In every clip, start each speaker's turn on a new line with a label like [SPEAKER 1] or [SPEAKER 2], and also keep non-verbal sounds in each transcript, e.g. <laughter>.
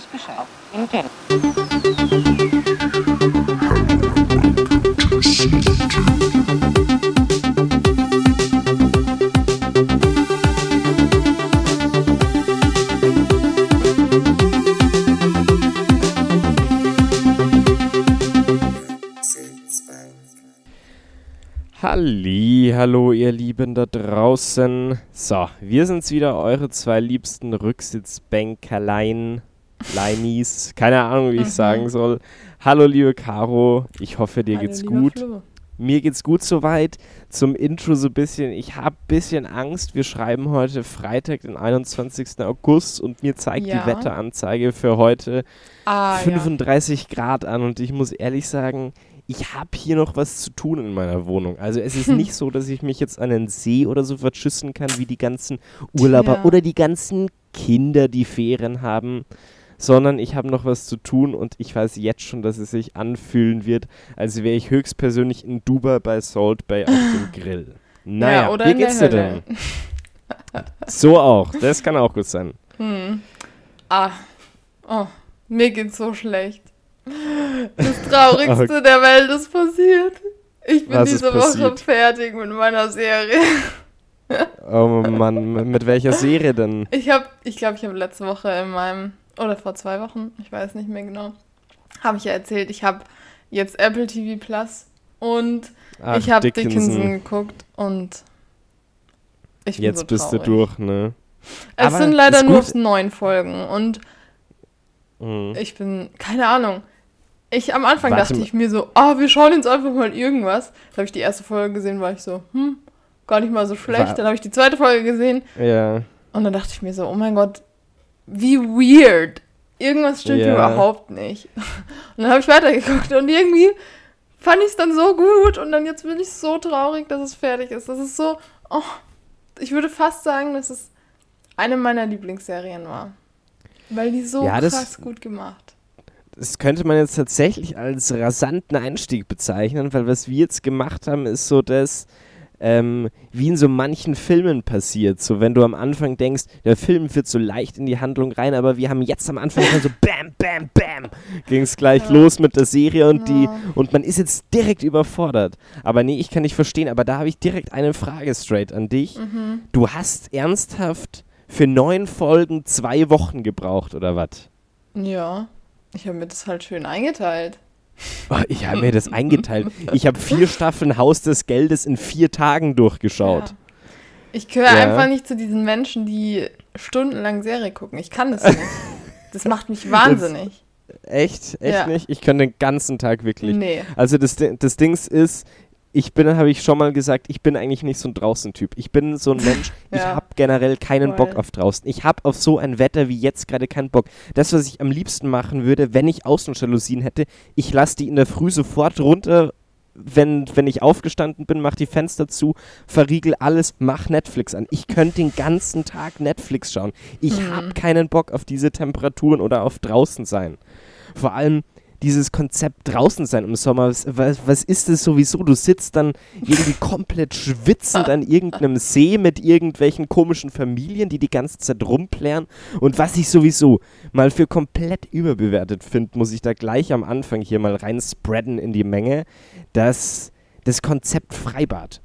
[SPEAKER 1] weiß Bescheid. Intel.
[SPEAKER 2] Halli, hallo ihr Lieben da draußen. So, wir sind's wieder, eure zwei liebsten Rücksitzbänkerlein, Leinis, keine Ahnung, wie ich sagen soll. Hallo liebe Caro, ich hoffe dir
[SPEAKER 3] Hallo,
[SPEAKER 2] geht's gut.
[SPEAKER 3] Flo.
[SPEAKER 2] Mir geht's gut soweit. Zum Intro so ein bisschen, ich hab bisschen Angst. Wir schreiben heute Freitag, den 21. August und mir zeigt
[SPEAKER 3] Ja.
[SPEAKER 2] die Wetteranzeige für heute
[SPEAKER 3] Ah, ja.
[SPEAKER 2] 35 Grad an und ich muss ehrlich sagen, ich habe hier noch was zu tun in meiner Wohnung. Also es ist <laughs> nicht so, dass ich mich jetzt an den See oder so verschüssen kann, wie die ganzen Urlauber
[SPEAKER 3] Ja.
[SPEAKER 2] oder die ganzen Kinder, die Ferien haben, sondern ich habe noch was zu tun und ich weiß jetzt schon, dass es sich anfühlen wird, als wäre ich höchstpersönlich in Dubai bei Salt Bay auf dem <laughs> Grill. Naja,
[SPEAKER 3] oder
[SPEAKER 2] wie geht's dir denn? <laughs> So auch, das kann auch gut sein.
[SPEAKER 3] Hm. Ah. Oh, mir geht's so schlecht. Das Traurigste der Welt ist passiert. Ich bin
[SPEAKER 2] Was
[SPEAKER 3] diese Woche fertig mit meiner Serie.
[SPEAKER 2] Oh Mann, mit welcher Serie denn?
[SPEAKER 3] Ich habe, ich glaube, ich habe letzte Woche in meinem, oder vor zwei Wochen, ich weiß nicht mehr genau, habe ich ja erzählt, ich habe jetzt Apple TV Plus und
[SPEAKER 2] Ach,
[SPEAKER 3] ich habe Dickinson. geguckt und ich bin
[SPEAKER 2] Jetzt
[SPEAKER 3] so
[SPEAKER 2] bist du durch, ne?
[SPEAKER 3] Es
[SPEAKER 2] Aber
[SPEAKER 3] sind leider nur neun Folgen und
[SPEAKER 2] Mhm.
[SPEAKER 3] ich bin, keine Ahnung. Ich am Anfang
[SPEAKER 2] Warte
[SPEAKER 3] dachte
[SPEAKER 2] mal.
[SPEAKER 3] ich mir so, ah, wir schauen jetzt einfach mal irgendwas. Da habe ich die erste Folge gesehen, war ich so, hm, gar nicht mal so schlecht.
[SPEAKER 2] War-
[SPEAKER 3] Dann habe ich die zweite Folge gesehen
[SPEAKER 2] Ja.
[SPEAKER 3] und dann dachte ich mir so, oh mein Gott, wie weird. Irgendwas stimmt
[SPEAKER 2] Ja.
[SPEAKER 3] überhaupt nicht. <laughs> Und dann habe ich weitergeguckt und irgendwie fand ich es dann so gut und dann jetzt bin ich so traurig, dass es fertig ist. Das ist so, oh, ich würde fast sagen, dass es eine meiner Lieblingsserien war. Weil die so
[SPEAKER 2] Ja, das-
[SPEAKER 3] krass gut gemacht.
[SPEAKER 2] Das könnte man jetzt tatsächlich als rasanten Einstieg bezeichnen, weil was wir jetzt gemacht haben, ist so das, ähm, wie in so manchen Filmen passiert. So, wenn du am Anfang denkst, der Film führt so leicht in die Handlung rein, aber wir haben jetzt am Anfang schon so <laughs> Bam, Bam, Bam, ging es gleich
[SPEAKER 3] Ja.
[SPEAKER 2] los mit der Serie und die
[SPEAKER 3] Ja.
[SPEAKER 2] und man ist jetzt direkt überfordert. Aber nee, ich kann nicht verstehen, aber da habe ich direkt eine Frage straight an dich.
[SPEAKER 3] Mhm.
[SPEAKER 2] Du hast ernsthaft für neun Folgen zwei Wochen gebraucht, oder was?
[SPEAKER 3] Ja, ich habe mir das halt schön eingeteilt.
[SPEAKER 2] Ich habe mir das eingeteilt. Ich habe vier Staffeln Haus des Geldes in vier Tagen durchgeschaut.
[SPEAKER 3] Ja. Ich gehöre
[SPEAKER 2] Ja.
[SPEAKER 3] einfach nicht zu diesen Menschen, die stundenlang Serie gucken. Ich kann das nicht. Das macht mich wahnsinnig.
[SPEAKER 2] Echt? Echt
[SPEAKER 3] Ja.
[SPEAKER 2] nicht? Ich kann den ganzen Tag wirklich.
[SPEAKER 3] Nee.
[SPEAKER 2] Also das, das Dings ist, ich bin, habe ich schon mal gesagt, ich bin eigentlich nicht so ein Draußen-Typ. Ich bin so ein <laughs> Mensch, ich
[SPEAKER 3] Ja.
[SPEAKER 2] habe generell keinen
[SPEAKER 3] Voll.
[SPEAKER 2] Bock auf draußen. Ich habe auf so ein Wetter wie jetzt gerade keinen Bock. Das, was ich am liebsten machen würde, wenn ich Außenjalousien hätte, ich lasse die in der Früh sofort runter, wenn, wenn ich aufgestanden bin, mach die Fenster zu, verriegel alles, mach Netflix an. Ich könnte den ganzen Tag Netflix schauen. Ich
[SPEAKER 3] Mhm.
[SPEAKER 2] habe keinen Bock auf diese Temperaturen oder auf draußen sein. Vor allem dieses Konzept draußen sein im Sommer, was, was, was ist das sowieso? Du sitzt dann irgendwie komplett schwitzend an irgendeinem See mit irgendwelchen komischen Familien, die die ganze Zeit rumplären. Und was ich sowieso mal für komplett überbewertet finde, muss ich da gleich am Anfang hier mal rein spreaden in die Menge, das, das Konzept Freibad.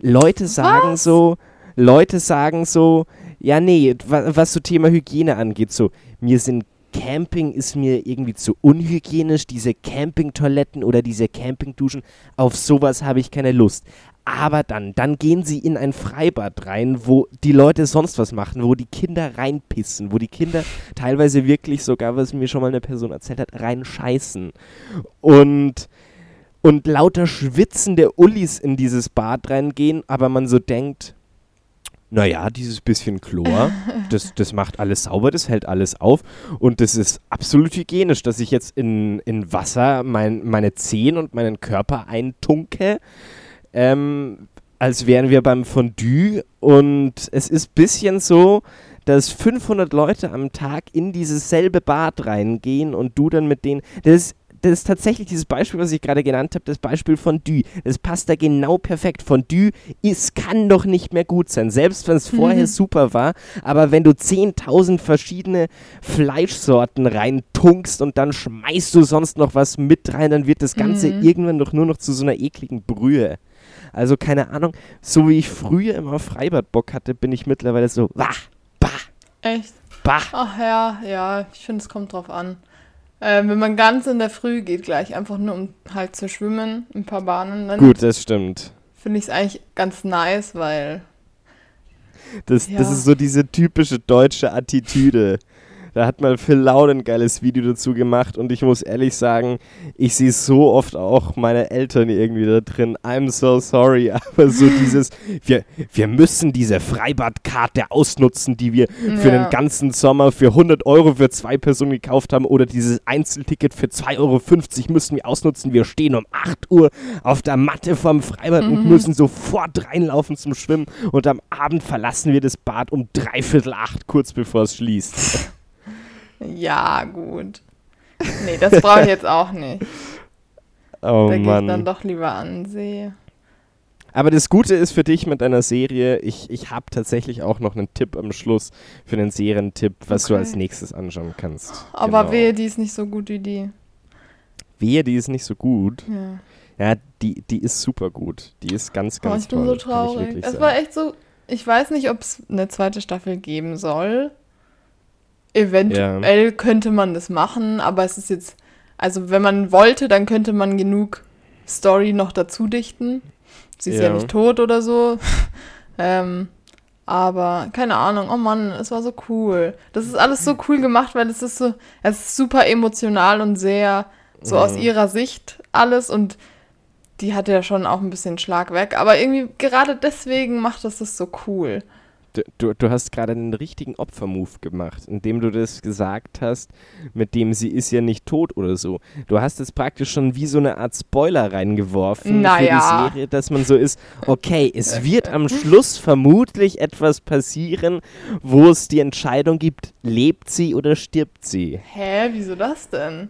[SPEAKER 2] Leute sagen
[SPEAKER 3] Was?
[SPEAKER 2] so, Leute sagen so, ja nee, wa, was so Thema Hygiene angeht, so, mir sind Camping ist mir irgendwie zu unhygienisch, diese Campingtoiletten oder diese Campingduschen, auf sowas habe ich keine Lust. Aber dann, dann gehen sie in ein Freibad rein, wo die Leute sonst was machen, wo die Kinder reinpissen, wo die Kinder teilweise wirklich sogar, was mir schon mal eine Person erzählt hat, reinscheißen. Und, und lauter schwitzende Ullis in dieses Bad reingehen, aber man so denkt, naja, dieses bisschen Chlor, <laughs> das, das macht alles sauber, das hält alles auf. Und das ist absolut hygienisch, dass ich jetzt in, in Wasser mein, meine Zehen und meinen Körper eintunke, ähm, als wären wir beim Fondue. Und es ist ein bisschen so, dass 500 Leute am Tag in dieses selbe Bad reingehen und du dann mit denen, das ist das ist tatsächlich dieses Beispiel, was ich gerade genannt habe, das Beispiel Fondue. Das passt da genau perfekt. Fondue ist, kann doch nicht mehr gut sein, selbst wenn es vorher
[SPEAKER 3] Mhm.
[SPEAKER 2] super war. Aber wenn du 10.000 verschiedene Fleischsorten reintunkst und dann schmeißt du sonst noch was mit rein, dann wird das Ganze
[SPEAKER 3] Mhm.
[SPEAKER 2] irgendwann doch nur noch zu so einer ekligen Brühe. Also keine Ahnung, so wie ich früher immer Freibad Bock hatte, bin ich mittlerweile so, wah, bah,
[SPEAKER 3] Echt?
[SPEAKER 2] bah.
[SPEAKER 3] Ach ja, ja, ich finde, es kommt drauf an. Ähm, wenn man ganz in der Früh geht, gleich einfach nur um halt zu schwimmen, ein paar Bahnen, dann
[SPEAKER 2] Gut, das stimmt.
[SPEAKER 3] finde ich es eigentlich ganz nice, weil
[SPEAKER 2] Das, das
[SPEAKER 3] Ja.
[SPEAKER 2] ist so diese typische deutsche Attitüde. Da hat mal Phil Loud ein geiles Video dazu gemacht und ich muss ehrlich sagen, ich sehe so oft auch meine Eltern irgendwie da drin. I'm so sorry, <laughs> aber so <laughs> dieses, wir, wir müssen diese Freibadkarte ausnutzen, die wir für
[SPEAKER 3] Ja.
[SPEAKER 2] den ganzen Sommer für 100 Euro für zwei Personen gekauft haben oder dieses Einzelticket für 2,50 Euro müssen wir ausnutzen. Wir stehen um 8 Uhr auf der Matte vom Freibad und
[SPEAKER 3] Mhm.
[SPEAKER 2] müssen sofort reinlaufen zum Schwimmen und am Abend verlassen wir das Bad um dreiviertel acht, kurz bevor es schließt. <laughs>
[SPEAKER 3] ja, gut. Nee, das brauche ich jetzt auch nicht. <laughs>
[SPEAKER 2] Oh
[SPEAKER 3] da gehe ich dann
[SPEAKER 2] Mann.
[SPEAKER 3] doch lieber an den See.
[SPEAKER 2] Aber das Gute ist für dich mit deiner Serie, ich, ich habe tatsächlich auch noch einen Tipp am Schluss für einen Serientipp, was du
[SPEAKER 3] Okay.
[SPEAKER 2] als nächstes anschauen kannst.
[SPEAKER 3] Aber
[SPEAKER 2] Genau.
[SPEAKER 3] wehe, die ist nicht so gut wie die.
[SPEAKER 2] Wehe, die ist nicht so gut.
[SPEAKER 3] Ja.
[SPEAKER 2] Ja, die, die ist super gut. Die ist ganz,
[SPEAKER 3] Oh,
[SPEAKER 2] ganz
[SPEAKER 3] ich bin
[SPEAKER 2] toll.
[SPEAKER 3] so
[SPEAKER 2] kann ich
[SPEAKER 3] traurig. Es war echt so. Ich weiß nicht, ob es eine zweite Staffel geben soll. Eventuell könnte man das machen, aber es ist jetzt. Also, wenn man wollte, dann könnte man genug Story noch dazu dichten. Sie ist ja,
[SPEAKER 2] Ja.
[SPEAKER 3] nicht tot oder so. <laughs> ähm, aber keine Ahnung, oh Mann, es war so cool. Das ist alles so cool gemacht, weil es ist so, es ist super emotional und sehr so aus
[SPEAKER 2] Mhm.
[SPEAKER 3] ihrer Sicht alles und die hatte ja schon auch ein bisschen Schlag weg, aber irgendwie gerade deswegen macht das das so cool.
[SPEAKER 2] Du, du, du hast gerade einen richtigen Opfermove gemacht, indem du das gesagt hast, mit dem sie ist ja nicht tot oder so. Du hast jetzt praktisch schon wie so eine Art Spoiler reingeworfen
[SPEAKER 3] Naja.
[SPEAKER 2] für die Serie, dass man so ist, okay, es wird am <laughs> Schluss vermutlich etwas passieren, wo es die Entscheidung gibt, lebt sie oder stirbt sie.
[SPEAKER 3] Hä, wieso das denn?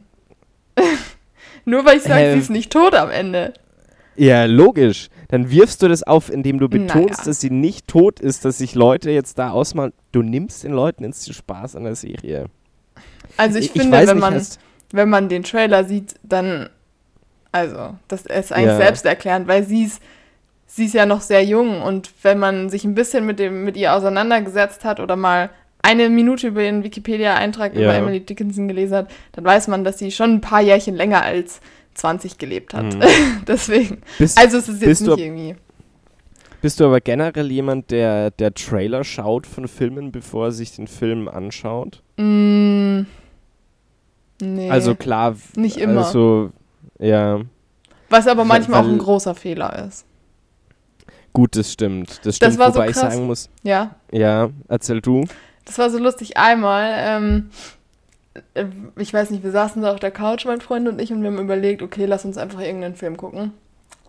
[SPEAKER 3] <laughs> Nur weil ich sage, sie ist nicht tot am Ende.
[SPEAKER 2] Ja, logisch. Dann wirfst du das auf, indem du betonst,
[SPEAKER 3] Naja.
[SPEAKER 2] dass sie nicht tot ist, dass sich Leute jetzt da ausmalen. Du nimmst den Leuten jetzt den Spaß an der Serie.
[SPEAKER 3] Also ich,
[SPEAKER 2] Ich
[SPEAKER 3] finde,
[SPEAKER 2] weiß
[SPEAKER 3] wenn
[SPEAKER 2] nicht,
[SPEAKER 3] man wenn man den Trailer sieht, dann also, das ist eigentlich
[SPEAKER 2] Ja.
[SPEAKER 3] selbsterklärend, weil sie ist sie ist ja noch sehr jung und wenn man sich ein bisschen mit dem mit ihr auseinandergesetzt hat oder mal eine Minute über ihren Wikipedia-Eintrag
[SPEAKER 2] Ja.
[SPEAKER 3] über Emily Dickinson gelesen hat, dann weiß man, dass sie schon ein paar Jährchen länger als 20 gelebt hat.
[SPEAKER 2] Mhm. <laughs>
[SPEAKER 3] Deswegen.
[SPEAKER 2] Bist,
[SPEAKER 3] Also es ist jetzt
[SPEAKER 2] du
[SPEAKER 3] nicht
[SPEAKER 2] ab-
[SPEAKER 3] irgendwie.
[SPEAKER 2] bist du aber generell jemand, der, der Trailer schaut von Filmen, bevor er sich den Film anschaut?
[SPEAKER 3] Mm, nee.
[SPEAKER 2] Also klar.
[SPEAKER 3] Nicht immer.
[SPEAKER 2] Also, ja,
[SPEAKER 3] was aber manchmal auch
[SPEAKER 2] weil-
[SPEAKER 3] ein großer Fehler ist.
[SPEAKER 2] gut, das stimmt. Das stimmt,
[SPEAKER 3] war so
[SPEAKER 2] wobei ich
[SPEAKER 3] krass.
[SPEAKER 2] sagen muss,
[SPEAKER 3] Ja.
[SPEAKER 2] ja, erzähl du.
[SPEAKER 3] Das war so lustig. Einmal, ähm, äh, ich weiß nicht, wir saßen da auf der Couch, mein Freund und ich, und wir haben überlegt, okay, lass uns einfach irgendeinen Film gucken.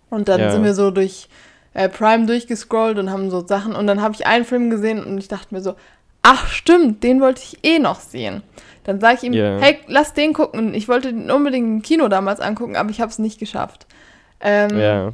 [SPEAKER 3] Und dann
[SPEAKER 2] Ja.
[SPEAKER 3] sind wir so durch äh, Prime durchgescrollt und haben so Sachen. Und dann habe ich einen Film gesehen und ich dachte mir so, ach stimmt, den wollte ich eh noch sehen. Dann sage ich ihm,
[SPEAKER 2] Ja.
[SPEAKER 3] hey, lass den gucken. Ich wollte den unbedingt im Kino damals angucken, aber ich habe es nicht geschafft. Ähm,
[SPEAKER 2] Ja.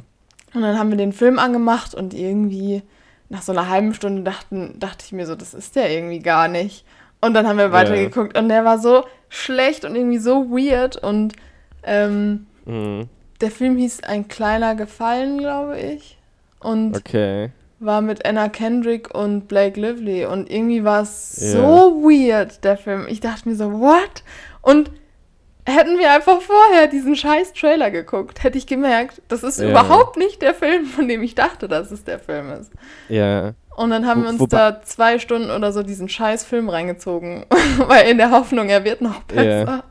[SPEAKER 3] und dann haben wir den Film angemacht und irgendwie nach so einer halben Stunde dachten, dachte ich mir so, das ist der irgendwie gar nicht. Und dann haben wir weitergeguckt und der war so schlecht und irgendwie so weird und ähm,
[SPEAKER 2] Mhm.
[SPEAKER 3] der Film hieß Ein kleiner Gefallen, glaube ich. Und
[SPEAKER 2] Okay.
[SPEAKER 3] war mit Anna Kendrick und Blake Lively und irgendwie war es
[SPEAKER 2] Ja.
[SPEAKER 3] so weird, der Film. Ich dachte mir so, what? Und hätten wir einfach vorher diesen scheiß Trailer geguckt, hätte ich gemerkt, das ist
[SPEAKER 2] Ja.
[SPEAKER 3] überhaupt nicht der Film, von dem ich dachte, dass es der Film ist.
[SPEAKER 2] Ja.
[SPEAKER 3] Und dann haben
[SPEAKER 2] Wo-
[SPEAKER 3] wir uns
[SPEAKER 2] wobei-
[SPEAKER 3] da zwei Stunden oder so diesen scheiß Film reingezogen, <laughs> weil in der Hoffnung, er wird noch besser.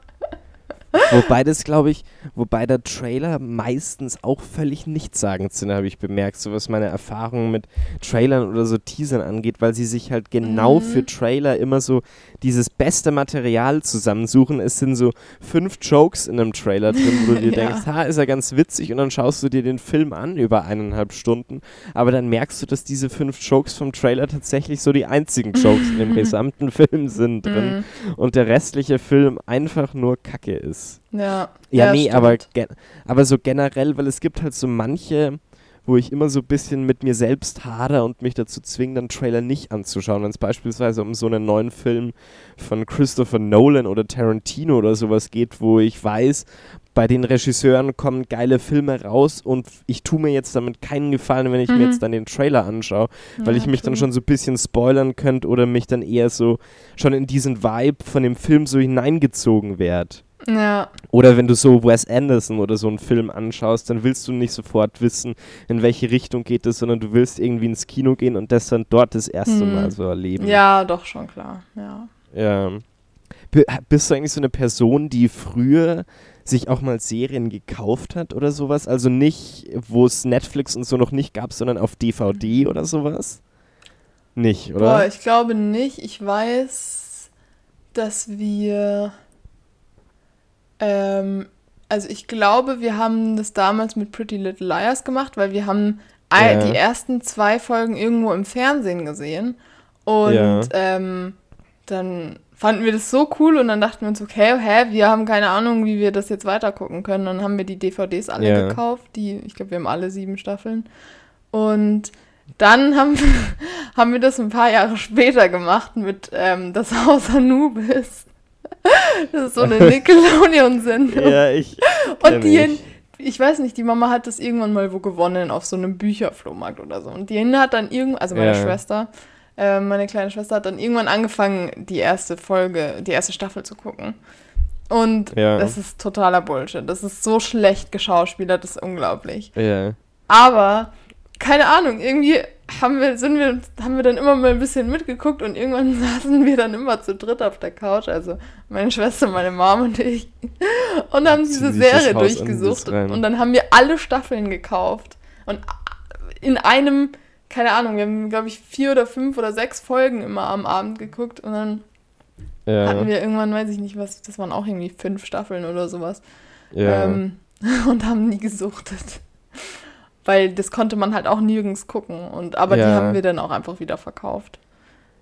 [SPEAKER 2] Wobei das, glaube ich, wobei der Trailer meistens auch völlig nichtssagend sind, habe ich bemerkt, so was meine Erfahrungen mit Trailern oder so Teasern angeht, weil sie sich halt genau
[SPEAKER 3] Mhm.
[SPEAKER 2] für Trailer immer so dieses beste Material zusammensuchen. Es sind so fünf Jokes in einem Trailer drin, wo du <laughs> dir
[SPEAKER 3] Ja.
[SPEAKER 2] denkst, ha, ist er ganz witzig und dann schaust du dir den Film an über eineinhalb Stunden, aber dann merkst du, dass diese fünf Jokes vom Trailer tatsächlich so die einzigen Jokes in dem <laughs> gesamten Film sind drin
[SPEAKER 3] Mhm.
[SPEAKER 2] und der restliche Film einfach nur Kacke ist.
[SPEAKER 3] Ja,
[SPEAKER 2] Ja,
[SPEAKER 3] Ja,
[SPEAKER 2] nee, aber, aber so generell, weil es gibt halt so manche, wo ich immer so ein bisschen mit mir selbst hader und mich dazu zwinge, dann Trailer nicht anzuschauen. Wenn es beispielsweise um so einen neuen Film von Christopher Nolan oder Tarantino oder sowas geht, wo ich weiß, bei den Regisseuren kommen geile Filme raus und ich tue mir jetzt damit keinen Gefallen, wenn ich
[SPEAKER 3] Mhm.
[SPEAKER 2] mir jetzt dann den Trailer anschaue, weil
[SPEAKER 3] Ja,
[SPEAKER 2] ich mich dann schon so ein bisschen spoilern könnte oder mich dann eher so schon in diesen Vibe von dem Film so hineingezogen werde.
[SPEAKER 3] Ja,
[SPEAKER 2] Oder wenn du so Wes Anderson oder so einen Film anschaust, dann willst du nicht sofort wissen, in welche Richtung geht es, sondern du willst irgendwie ins Kino gehen und das dann dort das erste
[SPEAKER 3] Hm.
[SPEAKER 2] Mal so erleben.
[SPEAKER 3] ja, doch schon klar. Ja.
[SPEAKER 2] ja. Bist du eigentlich so eine Person, die früher sich auch mal Serien gekauft hat oder sowas? Also nicht, wo es Netflix und so noch nicht gab, sondern auf DVD oder sowas? Nicht, oder?
[SPEAKER 3] Boah, ich glaube nicht. Ich weiß, dass wir. Ähm, also ich glaube, wir haben das damals mit Pretty Little Liars gemacht, weil wir haben
[SPEAKER 2] Ja.
[SPEAKER 3] die ersten zwei Folgen irgendwo im Fernsehen gesehen. Und
[SPEAKER 2] Ja.
[SPEAKER 3] ähm, dann fanden wir das so cool und dann dachten wir uns, okay, hä, wir haben keine Ahnung, wie wir das jetzt weitergucken können. Dann haben wir die DVDs alle
[SPEAKER 2] Ja.
[SPEAKER 3] gekauft, die, ich glaube, wir haben alle sieben Staffeln. Und dann haben, <laughs> haben wir das ein paar Jahre später gemacht mit ähm, Das Haus Anubis. Das ist so eine Nickelodeon-Sendung.
[SPEAKER 2] ja, ich.
[SPEAKER 3] Und die,
[SPEAKER 2] ich.
[SPEAKER 3] ich weiß nicht, die Mama hat das irgendwann mal wo gewonnen auf so einem Bücherflohmarkt oder so. Und die Hinde hat dann irgendwann, also meine
[SPEAKER 2] Ja.
[SPEAKER 3] Schwester, äh, meine kleine Schwester hat dann irgendwann angefangen, die erste Folge, die erste Staffel zu gucken. Und
[SPEAKER 2] Ja.
[SPEAKER 3] das ist totaler Bullshit. Das ist so schlecht geschauspielert, das ist unglaublich.
[SPEAKER 2] Ja.
[SPEAKER 3] Aber, keine Ahnung, irgendwie haben wir, sind wir, haben wir dann immer mal ein bisschen mitgeguckt und irgendwann <laughs> saßen wir dann immer zu dritt auf der Couch, also meine Schwester, meine Mom und ich, und haben diese Serie durchgesucht. Und dann haben wir alle Staffeln gekauft. Und in einem, keine Ahnung, wir haben, glaube ich, vier oder fünf oder sechs Folgen immer am Abend geguckt und dann
[SPEAKER 2] Ja.
[SPEAKER 3] hatten wir irgendwann, weiß ich nicht was, das waren auch irgendwie fünf Staffeln oder sowas.
[SPEAKER 2] ja.
[SPEAKER 3] Ähm, <laughs> und haben nie gesuchtet. Weil das konnte man halt auch nirgends gucken. Und, aber die
[SPEAKER 2] Ja.
[SPEAKER 3] haben wir dann auch einfach wieder verkauft.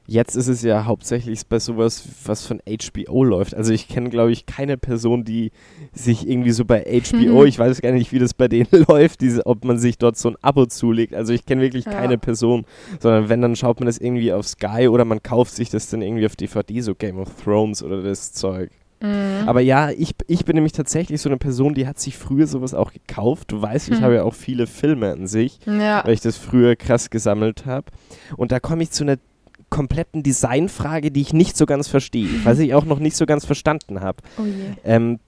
[SPEAKER 2] Jetzt ist es ja hauptsächlich bei sowas, was von HBO läuft. Also ich kenne, glaube ich, keine Person, die sich irgendwie so bei HBO,
[SPEAKER 3] Mhm.
[SPEAKER 2] ich weiß gar nicht, wie das bei denen <laughs> läuft, diese, ob man sich dort so ein Abo zulegt. Also ich kenne wirklich
[SPEAKER 3] Ja.
[SPEAKER 2] keine Person, sondern wenn, dann schaut man das irgendwie auf Sky oder man kauft sich das dann irgendwie auf DVD, so Game of Thrones oder das Zeug.
[SPEAKER 3] Mhm.
[SPEAKER 2] Aber ja, ich, ich bin nämlich tatsächlich so eine Person, die hat sich früher sowas auch gekauft. Du weißt, ich
[SPEAKER 3] Mhm.
[SPEAKER 2] habe ja auch viele Filme an sich
[SPEAKER 3] ja.
[SPEAKER 2] weil ich das früher krass gesammelt habe. Und da komme ich zu einer kompletten Designfrage, die ich nicht so ganz verstehe, was ich auch noch nicht so ganz verstanden habe.
[SPEAKER 3] Oh je.
[SPEAKER 2] Ähm,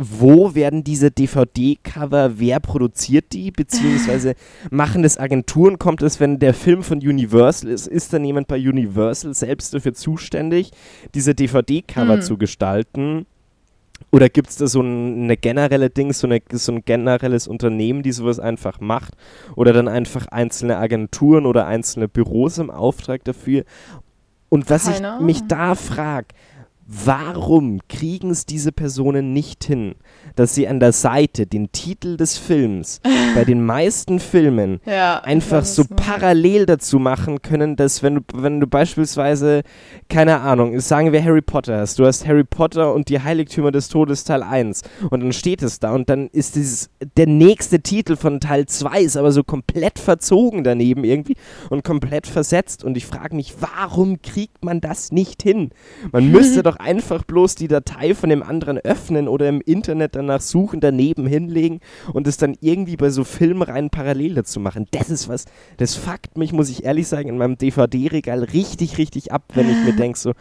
[SPEAKER 2] wo werden diese DVD-Cover, wer produziert die, beziehungsweise <laughs> machen das Agenturen, kommt es, wenn der Film von Universal ist, ist dann jemand bei Universal selbst dafür zuständig, diese DVD-Cover
[SPEAKER 3] Hm.
[SPEAKER 2] zu gestalten? Oder gibt es da so ein, eine generelle Ding, so, eine, so ein generelles Unternehmen, die sowas einfach macht? Oder dann einfach einzelne Agenturen oder einzelne Büros im Auftrag dafür? Und was
[SPEAKER 3] Keine
[SPEAKER 2] ich mich da frage, warum kriegen es diese Personen nicht hin, dass sie an der Seite den Titel des Films <laughs> bei den meisten Filmen
[SPEAKER 3] Ja.
[SPEAKER 2] einfach so
[SPEAKER 3] meinst.
[SPEAKER 2] parallel dazu machen können, dass wenn du, wenn du beispielsweise, keine Ahnung, sagen wir Harry Potter hast, du hast Harry Potter und die Heiligtümer des Todes Teil 1 und dann steht es da und dann ist dieses, der nächste Titel von Teil 2 ist aber so komplett verzogen daneben irgendwie und komplett versetzt und ich frage mich, warum kriegt man das nicht hin? Man müsste <laughs> doch einfach bloß die Datei von dem anderen öffnen oder im Internet danach suchen, daneben hinlegen und es dann irgendwie bei so Filmreihen parallel dazu machen. Das ist was, das fuckt mich, muss ich ehrlich sagen, in meinem DVD-Regal richtig, richtig ab, wenn ich mir <laughs> denke so,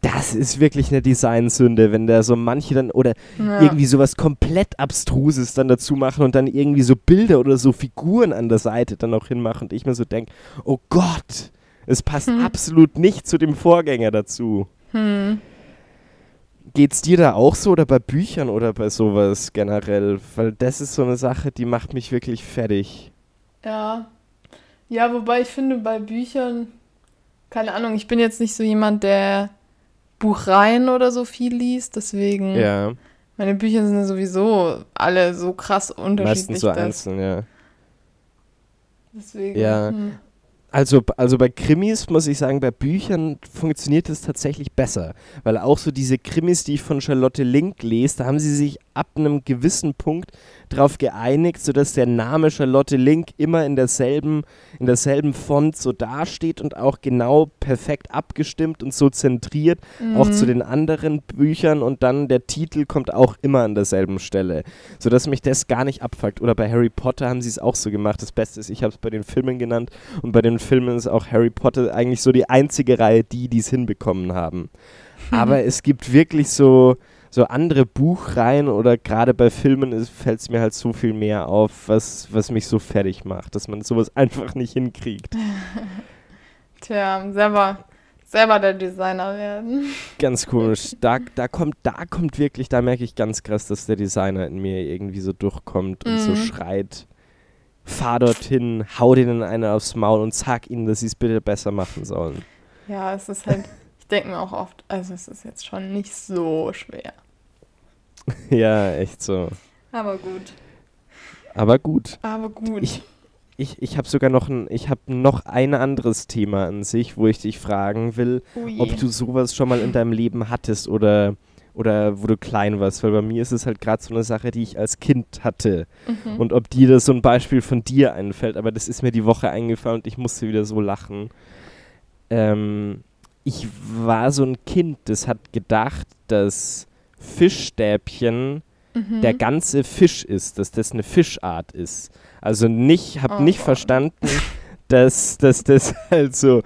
[SPEAKER 2] das ist wirklich eine Designsünde, wenn da so manche dann oder
[SPEAKER 3] Ja.
[SPEAKER 2] irgendwie sowas komplett Abstruses dann dazu machen und dann irgendwie so Bilder oder so Figuren an der Seite dann auch hinmachen und ich mir so denke, oh Gott, es passt
[SPEAKER 3] Hm.
[SPEAKER 2] absolut nicht zu dem Vorgänger dazu.
[SPEAKER 3] Hm.
[SPEAKER 2] Geht's dir da auch so oder bei Büchern oder bei sowas generell? Weil das ist so eine Sache, die macht mich wirklich fertig.
[SPEAKER 3] Ja. Ja, wobei ich finde, bei Büchern, keine Ahnung, ich bin jetzt nicht so jemand, der Buchreihen oder so viel liest, deswegen,
[SPEAKER 2] Ja,
[SPEAKER 3] meine Bücher sind ja sowieso alle so krass unterschiedlich.
[SPEAKER 2] meistens so einzeln, ja.
[SPEAKER 3] Deswegen,
[SPEAKER 2] Ja.
[SPEAKER 3] hm.
[SPEAKER 2] Also, also bei Krimis muss ich sagen, bei Büchern funktioniert es tatsächlich besser. Weil auch so diese Krimis, die ich von Charlotte Link lese, da haben sie sich ab einem gewissen Punkt drauf geeinigt, sodass der Name Charlotte Link immer in derselben, in derselben Font so dasteht und auch genau perfekt abgestimmt und so zentriert, auch zu den anderen Büchern und dann der Titel kommt auch immer an derselben Stelle, sodass mich das gar nicht abfuckt. Oder bei Harry Potter haben sie es auch so gemacht. Das Beste ist, ich habe es bei den Filmen genannt und bei den Filmen ist auch Harry Potter eigentlich so die einzige Reihe, die die es hinbekommen haben. <laughs> Aber es gibt wirklich so, so andere Buchreihen oder gerade bei Filmen fällt es mir halt so viel mehr auf, was, was mich so fertig macht, dass man sowas <laughs> einfach nicht hinkriegt. <laughs>
[SPEAKER 3] Tja, selber, selber der Designer werden.
[SPEAKER 2] Ganz komisch. <laughs> Da, da, kommt, da kommt wirklich, da merke ich ganz krass, dass der Designer in mir irgendwie so durchkommt und so
[SPEAKER 3] Mhm.
[SPEAKER 2] schreit. Fahr dorthin, hau denen eine aufs Maul und sag ihnen, dass sie es bitte besser machen sollen.
[SPEAKER 3] Ja, es ist halt, denke mir auch oft, also es ist jetzt schon nicht so schwer. <laughs>
[SPEAKER 2] ja, echt so.
[SPEAKER 3] Aber gut.
[SPEAKER 2] Aber gut.
[SPEAKER 3] Aber gut.
[SPEAKER 2] Ich, ich, ich habe sogar noch ein, ich habe noch ein anderes Thema an sich, wo ich dich fragen will,
[SPEAKER 3] Ui.
[SPEAKER 2] ob du sowas schon mal in deinem Leben hattest oder, oder wo du klein warst. Weil bei mir ist es halt gerade so eine Sache, die ich als Kind hatte.
[SPEAKER 3] Mhm.
[SPEAKER 2] Und ob dir das so ein Beispiel von dir einfällt, aber das ist mir die Woche eingefallen und ich musste wieder so lachen. Ähm, ich war so ein Kind, das hat gedacht, dass Fischstäbchen
[SPEAKER 3] Mhm.
[SPEAKER 2] der ganze Fisch ist, dass das eine Fischart ist. Also nicht, hab
[SPEAKER 3] Oh
[SPEAKER 2] nicht
[SPEAKER 3] Gott.
[SPEAKER 2] verstanden, dass, dass das halt <laughs> so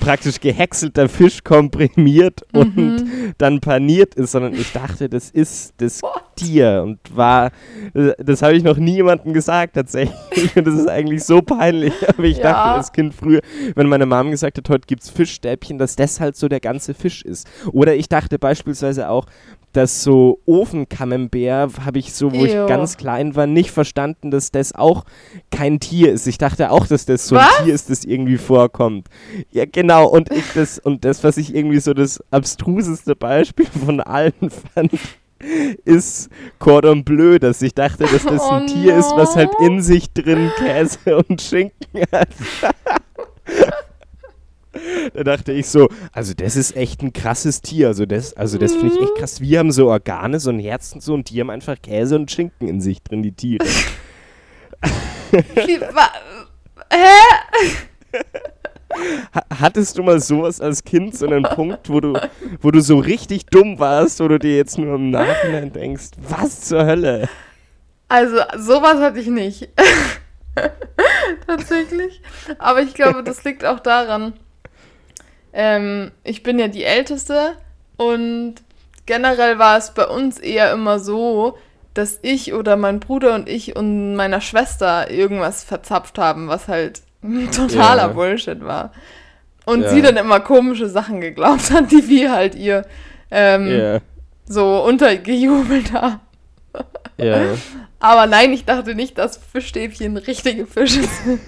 [SPEAKER 2] praktisch gehäckselter Fisch komprimiert und
[SPEAKER 3] Mhm.
[SPEAKER 2] dann paniert ist, sondern ich dachte, das ist das
[SPEAKER 3] What?
[SPEAKER 2] Tier und war, äh, das habe ich noch niemandem gesagt tatsächlich und das ist eigentlich so peinlich, <laughs> aber ich
[SPEAKER 3] Ja.
[SPEAKER 2] dachte als Kind früher, wenn meine Mom gesagt hat, heute gibt's Fischstäbchen, dass das halt so der ganze Fisch ist. Oder ich dachte beispielsweise auch, dass so Ofencamembert habe ich so, wo ich
[SPEAKER 3] Ew.
[SPEAKER 2] ganz klein war, nicht verstanden, dass das auch kein Tier ist. Ich dachte auch, dass das so
[SPEAKER 3] Was?
[SPEAKER 2] ein Tier ist, das irgendwie vorkommt. Ja, genau. Und ich das, und das, was ich irgendwie so das abstruseste Beispiel von allen <laughs> fand, ist Cordon Bleu, dass ich dachte, dass das ein
[SPEAKER 3] Oh
[SPEAKER 2] Tier ist, was halt
[SPEAKER 3] no.
[SPEAKER 2] in sich drin Käse und Schinken hat. <laughs> Da dachte ich so, also das ist echt ein krasses Tier. Also das, also das finde ich echt krass. Wir haben so Organe, so ein Herz und so und die haben einfach Käse und Schinken in sich drin, die Tiere.
[SPEAKER 3] Wie, wa, hä?
[SPEAKER 2] Ha hattest du mal sowas als Kind, so einen Punkt, wo du, wo du so richtig dumm warst, wo du dir jetzt nur im Nachhinein denkst, was zur Hölle?
[SPEAKER 3] Also, sowas hatte ich nicht. <laughs> Tatsächlich. Aber ich glaube, das liegt auch daran, ähm, ich bin ja die Älteste und generell war es bei uns eher immer so, dass ich oder mein Bruder und ich und meiner Schwester irgendwas verzapft haben, was halt <laughs> totaler
[SPEAKER 2] Ja.
[SPEAKER 3] Bullshit war. Und
[SPEAKER 2] Ja.
[SPEAKER 3] sie dann immer komische Sachen geglaubt hat, die wir halt ihr ähm,
[SPEAKER 2] Ja,
[SPEAKER 3] so untergejubelt haben.
[SPEAKER 2] ja. <laughs>
[SPEAKER 3] Aber nein, ich dachte nicht, dass Fischstäbchen richtige Fische sind.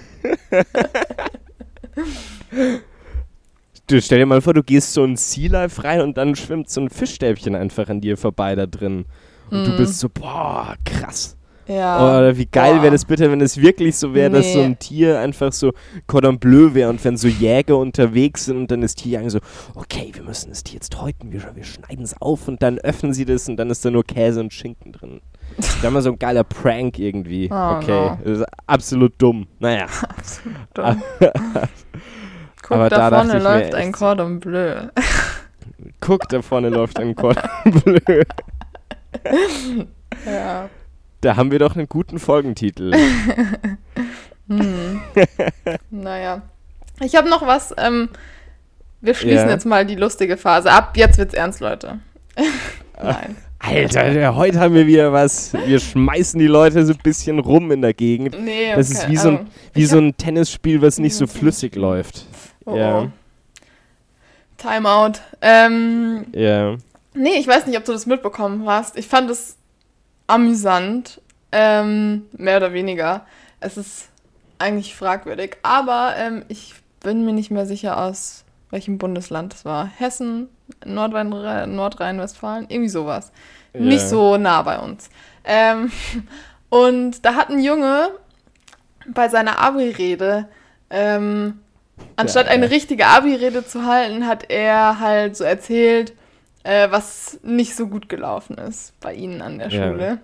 [SPEAKER 3] <laughs>
[SPEAKER 2] Du stell dir mal vor, du gehst so in Sea Life rein und dann schwimmt so ein Fischstäbchen einfach an dir vorbei da drin. Und du bist so, boah, krass.
[SPEAKER 3] Ja.
[SPEAKER 2] Oder wie geil wäre das bitte, wenn es wirklich so wäre, dass so
[SPEAKER 3] Nee.
[SPEAKER 2] ein Tier einfach so Cordon Bleu wäre und wenn so Jäger unterwegs sind und dann das Tier so, okay, wir müssen das Tier jetzt häuten, wir, wir schneiden es auf und dann öffnen sie das und dann ist da nur Käse und Schinken drin. <laughs> Das wäre mal so ein geiler Prank irgendwie.
[SPEAKER 3] Oh,
[SPEAKER 2] okay,
[SPEAKER 3] no.
[SPEAKER 2] das ist absolut dumm. Naja. <laughs>
[SPEAKER 3] Dumm. <laughs> Guck,
[SPEAKER 2] aber
[SPEAKER 3] da,
[SPEAKER 2] da
[SPEAKER 3] vorne
[SPEAKER 2] ich mir
[SPEAKER 3] läuft ein Cordon Bleu. <laughs>
[SPEAKER 2] Guck, da vorne läuft ein Cordon <laughs> Bleu.
[SPEAKER 3] Ja.
[SPEAKER 2] Da haben wir doch einen guten Folgentitel. <laughs>
[SPEAKER 3] Hm. naja. Ich habe noch was. Ähm, wir schließen
[SPEAKER 2] Ja.
[SPEAKER 3] jetzt mal die lustige Phase ab. Jetzt wird's ernst, Leute. Nein.
[SPEAKER 2] Alter, heute haben wir wieder was. Wir schmeißen die Leute so ein bisschen rum in der Gegend.
[SPEAKER 3] Nee,
[SPEAKER 2] Das ist
[SPEAKER 3] okay,
[SPEAKER 2] wie so ein,
[SPEAKER 3] also,
[SPEAKER 2] wie so ein Tennisspiel, was nicht so flüssig läuft.
[SPEAKER 3] Oh,
[SPEAKER 2] Ja.
[SPEAKER 3] oh. Timeout. Ähm,
[SPEAKER 2] Ja.
[SPEAKER 3] Nee, ich weiß nicht, ob du das mitbekommen hast. Ich fand es amüsant, ähm, mehr oder weniger. Es ist eigentlich fragwürdig, aber ähm, ich bin mir nicht mehr sicher, aus welchem Bundesland es war. Hessen, Nordrhein- Nordrhein-Westfalen, irgendwie sowas. Nicht
[SPEAKER 2] Ja.
[SPEAKER 3] so nah bei uns. Ähm, und da hat ein Junge bei seiner Abi-Rede, ähm, anstatt eine richtige Abi-Rede zu halten, hat er halt so erzählt, äh, was nicht so gut gelaufen ist bei ihnen an der
[SPEAKER 2] Ja.
[SPEAKER 3] Schule.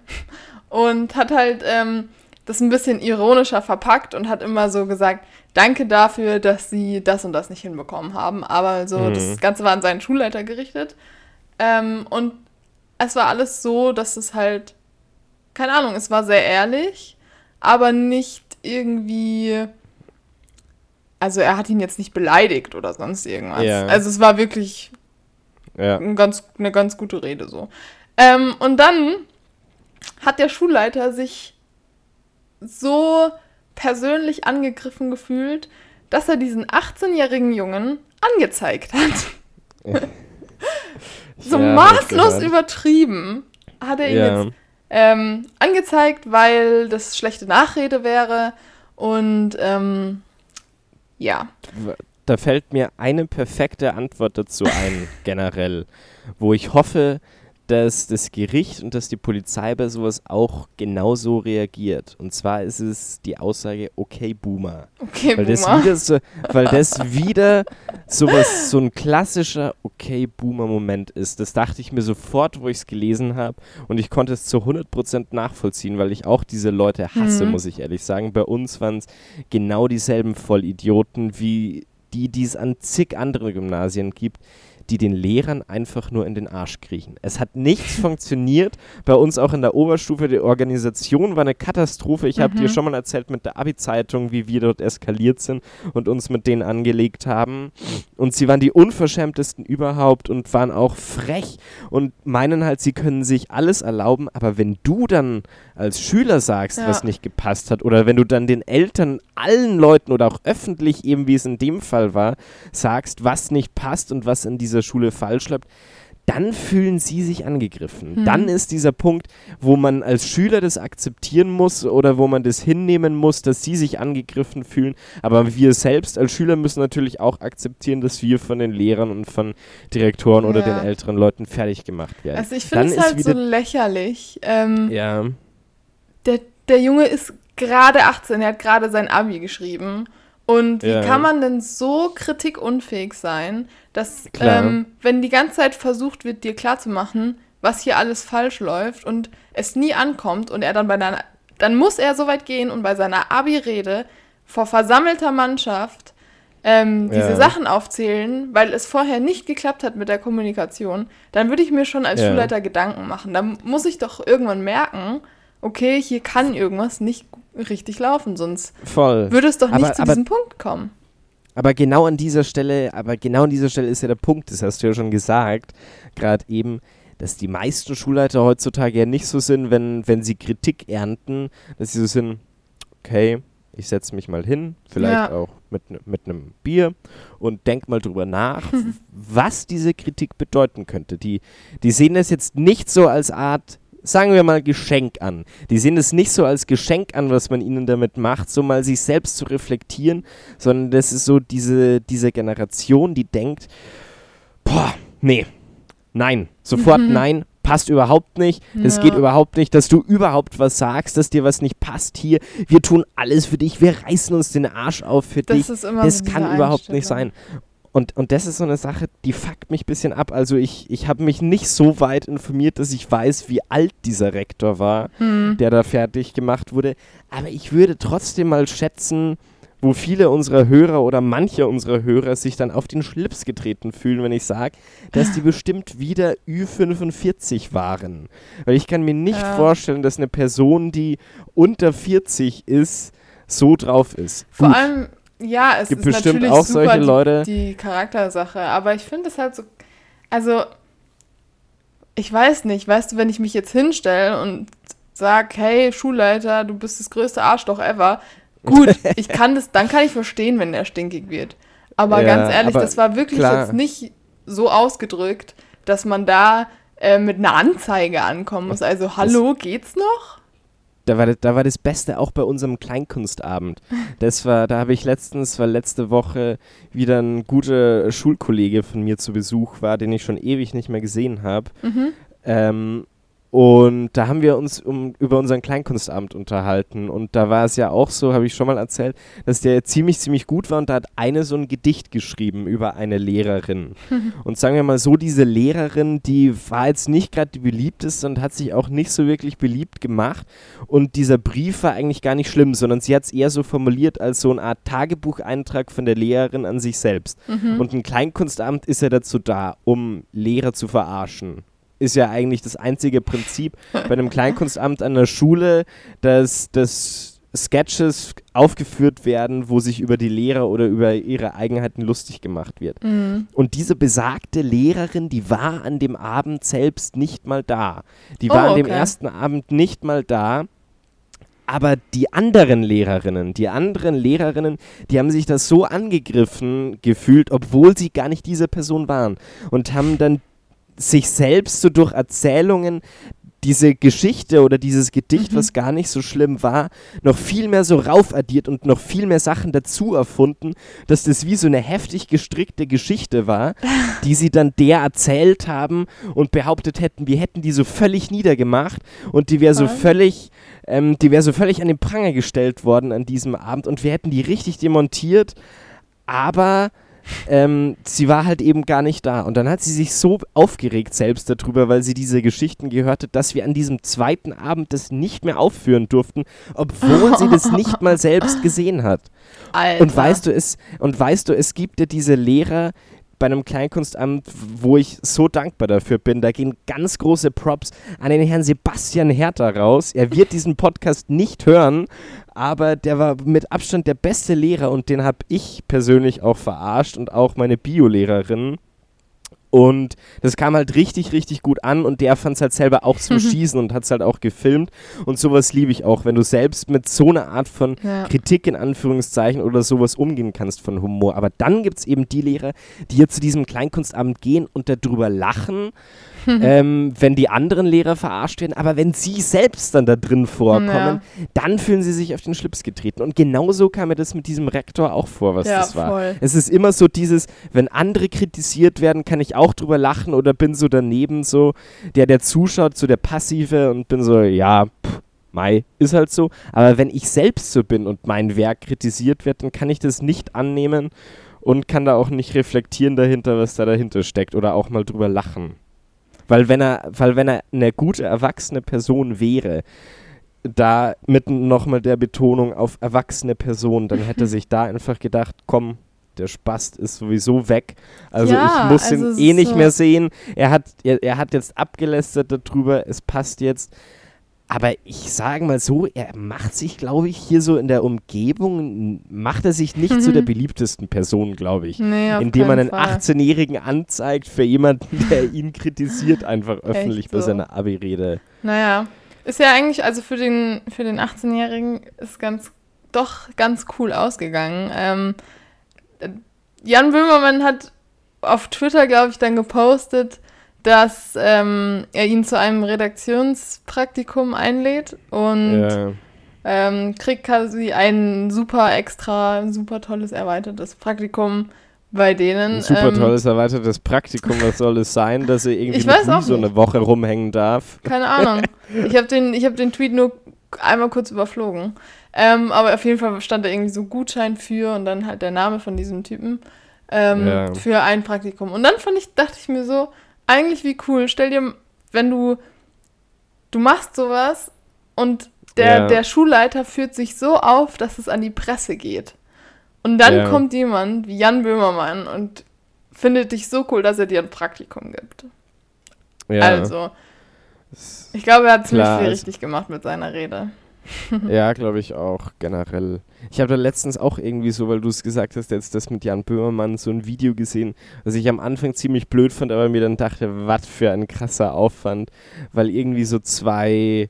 [SPEAKER 3] Und hat halt ähm, das ein bisschen ironischer verpackt und hat immer so gesagt, danke dafür, dass sie das und das nicht hinbekommen haben. Aber so,
[SPEAKER 2] Mhm.
[SPEAKER 3] das Ganze war an seinen Schulleiter gerichtet. Ähm, und es war alles so, dass es halt, keine Ahnung, es war sehr ehrlich, aber nicht irgendwie, also er hat ihn jetzt nicht beleidigt oder sonst irgendwas.
[SPEAKER 2] Ja.
[SPEAKER 3] Also es war wirklich
[SPEAKER 2] Ja.
[SPEAKER 3] ein ganz, eine ganz gute Rede so. Ähm, und dann hat der Schulleiter sich so persönlich angegriffen gefühlt, dass er diesen 18-jährigen Jungen angezeigt hat. <laughs> so
[SPEAKER 2] Ja,
[SPEAKER 3] maßlos übertrieben hat er ihn
[SPEAKER 2] Ja.
[SPEAKER 3] jetzt ähm, angezeigt, weil das schlechte Nachrede wäre. Und ähm, ja.
[SPEAKER 2] Da fällt mir eine perfekte Antwort dazu ein, <laughs> generell, wo ich hoffe, dass das Gericht und dass die Polizei bei sowas auch genauso reagiert. Und zwar ist es die Aussage, okay, Boomer.
[SPEAKER 3] Okay,
[SPEAKER 2] Weil das
[SPEAKER 3] Boomer.
[SPEAKER 2] wieder so, weil das <laughs> wieder sowas, so ein klassischer okay Boomer Moment ist. Das dachte ich mir sofort, wo ich es gelesen habe und ich konnte es zu 100% nachvollziehen, weil ich auch diese Leute hasse,
[SPEAKER 3] Mhm.
[SPEAKER 2] muss ich ehrlich sagen. Bei uns waren es genau dieselben Vollidioten wie die, die es an zig andere Gymnasien gibt, die den Lehrern einfach nur in den Arsch kriechen. Es hat nichts <laughs> funktioniert. Bei uns auch in der Oberstufe, die Organisation war eine Katastrophe. Ich habe
[SPEAKER 3] Mhm.
[SPEAKER 2] dir schon mal erzählt mit der Abi-Zeitung, wie wir dort eskaliert sind und uns mit denen angelegt haben. Und sie waren die unverschämtesten überhaupt und waren auch frech und meinen halt, sie können sich alles erlauben. Aber wenn du dann als Schüler sagst,
[SPEAKER 3] Ja.
[SPEAKER 2] was nicht gepasst hat, oder wenn du dann den Eltern, allen Leuten oder auch öffentlich, eben wie es in dem Fall war, sagst, was nicht passt und was in dieser Schule falsch läuft, dann fühlen sie sich angegriffen.
[SPEAKER 3] Mhm.
[SPEAKER 2] Dann ist dieser Punkt, wo man als Schüler das akzeptieren muss oder wo man das hinnehmen muss, dass sie sich angegriffen fühlen. Aber wir selbst als Schüler müssen natürlich auch akzeptieren, dass wir von den Lehrern und von Direktoren oder
[SPEAKER 3] Ja.
[SPEAKER 2] den älteren Leuten fertig gemacht werden.
[SPEAKER 3] Also ich finde es halt so lächerlich. Ähm,
[SPEAKER 2] ja,
[SPEAKER 3] der, der Junge ist gerade 18, er hat gerade sein Abi geschrieben. Und wie
[SPEAKER 2] Ja.
[SPEAKER 3] kann man denn so kritikunfähig sein, dass, ähm, wenn die ganze Zeit versucht wird, dir klarzumachen, was hier alles falsch läuft und es nie ankommt und er dann bei einer, dann muss er so weit gehen und bei seiner Abi-Rede vor versammelter Mannschaft ähm, diese
[SPEAKER 2] Ja.
[SPEAKER 3] Sachen aufzählen, weil es vorher nicht geklappt hat mit der Kommunikation, dann würde ich mir schon als
[SPEAKER 2] Ja.
[SPEAKER 3] Schulleiter Gedanken machen. Dann muss ich doch irgendwann merken, okay, hier kann irgendwas nicht richtig laufen, sonst
[SPEAKER 2] voll.
[SPEAKER 3] würde es doch nicht
[SPEAKER 2] Aber-
[SPEAKER 3] zu
[SPEAKER 2] aber-
[SPEAKER 3] diesem Punkt kommen.
[SPEAKER 2] Aber genau an dieser Stelle, aber genau an dieser Stelle ist ja der Punkt, das hast du ja schon gesagt, gerade eben, dass die meisten Schulleiter heutzutage ja nicht so sind, wenn, wenn sie Kritik ernten, dass sie so sind, okay, ich setze mich mal hin, vielleicht
[SPEAKER 3] Ja.
[SPEAKER 2] auch mit, mit einem Bier und denk mal drüber nach, <laughs> was diese Kritik bedeuten könnte. Die, die sehen das jetzt nicht so als Art, sagen wir mal, Geschenk an. Die sehen es nicht so als Geschenk an, was man ihnen damit macht, so mal sich selbst zu reflektieren, sondern das ist so diese, diese Generation, die denkt, boah, nee, nein, sofort
[SPEAKER 3] Mhm.
[SPEAKER 2] nein, passt überhaupt nicht, es
[SPEAKER 3] Ja.
[SPEAKER 2] geht überhaupt nicht, dass du überhaupt was sagst, dass dir was nicht passt hier, wir tun alles für dich, wir reißen uns den Arsch auf für
[SPEAKER 3] Das
[SPEAKER 2] dich, das kann überhaupt nicht sein. Und, und das ist so eine Sache, die fuckt mich ein bisschen ab. Also ich, ich habe mich nicht so weit informiert, dass ich weiß, wie alt dieser Rektor war,
[SPEAKER 3] Hm.
[SPEAKER 2] der da fertig gemacht wurde. Aber ich würde trotzdem mal schätzen, wo viele unserer Hörer oder manche unserer Hörer sich dann auf den Schlips getreten fühlen, wenn ich sage, dass die <laughs> bestimmt wieder Ü45 waren. Weil ich kann mir nicht
[SPEAKER 3] Ja.
[SPEAKER 2] vorstellen, dass eine Person, die unter 40 ist, so drauf ist.
[SPEAKER 3] Vor
[SPEAKER 2] Gut,
[SPEAKER 3] allem, ja, es
[SPEAKER 2] gibt
[SPEAKER 3] ist
[SPEAKER 2] bestimmt
[SPEAKER 3] natürlich
[SPEAKER 2] auch
[SPEAKER 3] super
[SPEAKER 2] solche
[SPEAKER 3] die,
[SPEAKER 2] Leute.
[SPEAKER 3] die Charaktersache, aber ich finde es halt so, also ich weiß nicht, weißt du, wenn ich mich jetzt hinstelle und sag, hey Schulleiter, du bist das größte Arschloch ever, gut, <laughs> ich kann das, dann kann ich verstehen, wenn der stinkig wird. Aber
[SPEAKER 2] Ja,
[SPEAKER 3] ganz ehrlich,
[SPEAKER 2] aber
[SPEAKER 3] das war wirklich
[SPEAKER 2] klar.
[SPEAKER 3] jetzt nicht so ausgedrückt, dass man da äh, mit einer Anzeige ankommen muss. Also, hallo, geht's noch?
[SPEAKER 2] Da war, das- da war das Beste auch bei unserem Kleinkunstabend. Das war, da habe ich letztens, weil letzte Woche wieder ein guter Schulkollege von mir zu Besuch war, den ich schon ewig nicht mehr gesehen habe.
[SPEAKER 3] Mhm.
[SPEAKER 2] Ähm, Und da haben wir uns um, über unseren Kleinkunstabend unterhalten. Und da war es ja auch so, habe ich schon mal erzählt, dass der ziemlich, ziemlich gut war. Und da hat eine so ein Gedicht geschrieben über eine Lehrerin. <laughs> und sagen wir mal so, diese Lehrerin, die war jetzt nicht gerade die beliebteste und hat sich auch nicht so wirklich beliebt gemacht. Und dieser Brief war eigentlich gar nicht schlimm, sondern sie hat es eher so formuliert als so eine Art Tagebucheintrag von der Lehrerin an sich selbst. Und ein Kleinkunstabend ist ja dazu da, um Lehrer zu verarschen ist ja eigentlich das einzige Prinzip bei einem Kleinkunstamt an der Schule, dass, dass Sketches aufgeführt werden, wo sich über die Lehrer oder über ihre Eigenheiten lustig gemacht wird.
[SPEAKER 3] Mhm.
[SPEAKER 2] Und diese besagte Lehrerin, die war an dem Abend selbst nicht mal da. Die war
[SPEAKER 3] Oh,
[SPEAKER 2] an dem
[SPEAKER 3] okay.
[SPEAKER 2] ersten Abend nicht mal da. Aber die anderen Lehrerinnen, die anderen Lehrerinnen, die haben sich das so angegriffen gefühlt, obwohl sie gar nicht diese Person waren. Und haben dann sich selbst so durch Erzählungen diese Geschichte oder dieses Gedicht,
[SPEAKER 3] Mhm.
[SPEAKER 2] was gar nicht so schlimm war, noch viel mehr so raufaddiert und noch viel mehr Sachen dazu erfunden, dass das wie so eine heftig gestrickte Geschichte war, <laughs> die sie dann der erzählt haben und behauptet hätten, wir hätten die so völlig niedergemacht und die wäre so völlig, ähm, die wäre so völlig an den Pranger gestellt worden an diesem Abend und wir hätten die richtig demontiert, aber ähm, sie war halt eben gar nicht da. Und dann hat sie sich so aufgeregt selbst darüber, weil sie diese Geschichten gehört hat, dass wir an diesem zweiten Abend das nicht mehr aufführen durften, obwohl sie das nicht mal selbst gesehen hat.
[SPEAKER 3] Alter.
[SPEAKER 2] Und weißt du, es, und weißt du, es gibt ja diese Lehrer bei einem Kleinkunstamt, wo ich so dankbar dafür bin. Da gehen ganz große Props an den Herrn Sebastian Herter raus. Er wird diesen Podcast nicht hören, aber der war mit Abstand der beste Lehrer und den habe ich persönlich auch verarscht und auch meine Biolehrerin. Und das kam halt richtig, richtig gut an und der fand es halt selber auch zum <laughs> Schießen und hat es halt auch gefilmt. Und sowas liebe ich auch, wenn du selbst mit so einer Art von
[SPEAKER 3] Ja.
[SPEAKER 2] Kritik in Anführungszeichen oder sowas umgehen kannst von Humor. Aber dann gibt es eben die Lehrer, die jetzt zu diesem Kleinkunstabend gehen und darüber lachen, <laughs> ähm, wenn die anderen Lehrer verarscht werden. Aber wenn sie selbst dann da drin vorkommen,
[SPEAKER 3] Ja.
[SPEAKER 2] dann fühlen sie sich auf den Schlips getreten. Und genauso kam mir das mit diesem Rektor auch vor, was
[SPEAKER 3] Ja,
[SPEAKER 2] das war.
[SPEAKER 3] voll.
[SPEAKER 2] Es ist immer so dieses, wenn andere kritisiert werden, kann ich auch drüber lachen oder bin so daneben so, der, der zuschaut, so der Passive und bin so, ja, pff, Mai, ist halt so. Aber wenn ich selbst so bin und mein Werk kritisiert wird, dann kann ich das nicht annehmen und kann da auch nicht reflektieren dahinter, was da dahinter steckt oder auch mal drüber lachen. Weil wenn er, weil wenn er eine gute erwachsene Person wäre, da mit nochmal der Betonung auf erwachsene Person, dann hätte er sich da einfach gedacht, komm, der Spast ist sowieso weg. Also
[SPEAKER 3] Ja,
[SPEAKER 2] ich muss
[SPEAKER 3] also
[SPEAKER 2] ihn eh
[SPEAKER 3] ist
[SPEAKER 2] nicht
[SPEAKER 3] so-
[SPEAKER 2] mehr sehen. Er hat, er, er hat jetzt abgelästert darüber, es passt jetzt. Aber ich sage mal so, er macht sich, glaube ich, hier so in der Umgebung, macht er sich nicht zu der beliebtesten Person, glaube ich.
[SPEAKER 3] Nee,
[SPEAKER 2] indem man einen
[SPEAKER 3] Fall.
[SPEAKER 2] 18-Jährigen anzeigt für jemanden, <laughs> der ihn kritisiert, einfach öffentlich bei
[SPEAKER 3] so.
[SPEAKER 2] seiner Abi-Rede.
[SPEAKER 3] Naja, ist ja eigentlich, also für den, für den 18-Jährigen ist ganz, doch ganz cool ausgegangen. Ähm, äh, Jan Böhmermann hat auf Twitter, glaube ich, dann gepostet, dass ähm, er ihn zu einem Redaktionspraktikum einlädt und
[SPEAKER 2] Ja.
[SPEAKER 3] ähm, kriegt quasi ein super extra, super tolles erweitertes Praktikum bei denen.
[SPEAKER 2] Ein super
[SPEAKER 3] Ähm,
[SPEAKER 2] tolles erweitertes Praktikum, was soll es sein, dass er irgendwie mit so eine Woche rumhängen darf?
[SPEAKER 3] Keine Ahnung. <laughs> Ich habe den, ich hab den Tweet nur einmal kurz überflogen. Ähm, aber auf jeden Fall stand da irgendwie so Gutschein für und dann halt der Name von diesem Typen ähm,
[SPEAKER 2] Ja.
[SPEAKER 3] für ein Praktikum. Und dann fand ich, dachte ich mir so, eigentlich wie cool. Stell dir, wenn du, du machst sowas und der,
[SPEAKER 2] Ja.
[SPEAKER 3] der Schulleiter führt sich so auf, dass es an die Presse geht. Und dann
[SPEAKER 2] Ja.
[SPEAKER 3] kommt jemand wie Jan Böhmermann und findet dich so cool, dass er dir ein Praktikum gibt.
[SPEAKER 2] Ja,
[SPEAKER 3] Also, ich glaube, er hat ziemlich viel richtig gemacht mit seiner Rede.
[SPEAKER 2] ja <laughs> glaube ich auch, generell. Ich habe da letztens auch irgendwie so, weil du es gesagt hast, jetzt das mit Jan Böhmermann, so ein Video gesehen, was ich am Anfang ziemlich blöd fand, aber mir dann dachte, was für ein krasser Aufwand, weil irgendwie so zwei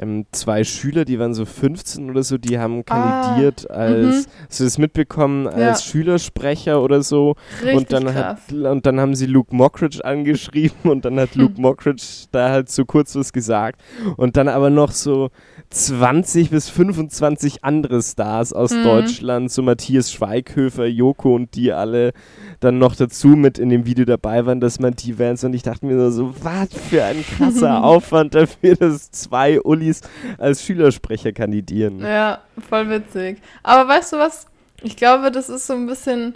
[SPEAKER 2] ähm, zwei Schüler, die waren so 15 oder so, die haben
[SPEAKER 3] Ah,
[SPEAKER 2] kandidiert als, hast du das mitbekommen, als
[SPEAKER 3] Ja.
[SPEAKER 2] Schülersprecher oder so.
[SPEAKER 3] Richtig
[SPEAKER 2] und dann
[SPEAKER 3] krass.
[SPEAKER 2] hat und dann haben sie Luke Mockridge angeschrieben und dann hat
[SPEAKER 3] Hm.
[SPEAKER 2] Luke Mockridge da halt so kurz was gesagt und dann aber noch so 20 bis 25 andere Stars aus
[SPEAKER 3] Mhm.
[SPEAKER 2] Deutschland, so Matthias Schweighöfer, Joko und die alle dann noch dazu mit in dem Video dabei waren, dass man die Bands und ich dachte mir so, was für ein krasser <laughs> Aufwand dafür, dass zwei Ullis als Schülersprecher kandidieren.
[SPEAKER 3] Ja, voll witzig. Aber weißt du was? Ich glaube, das ist so ein bisschen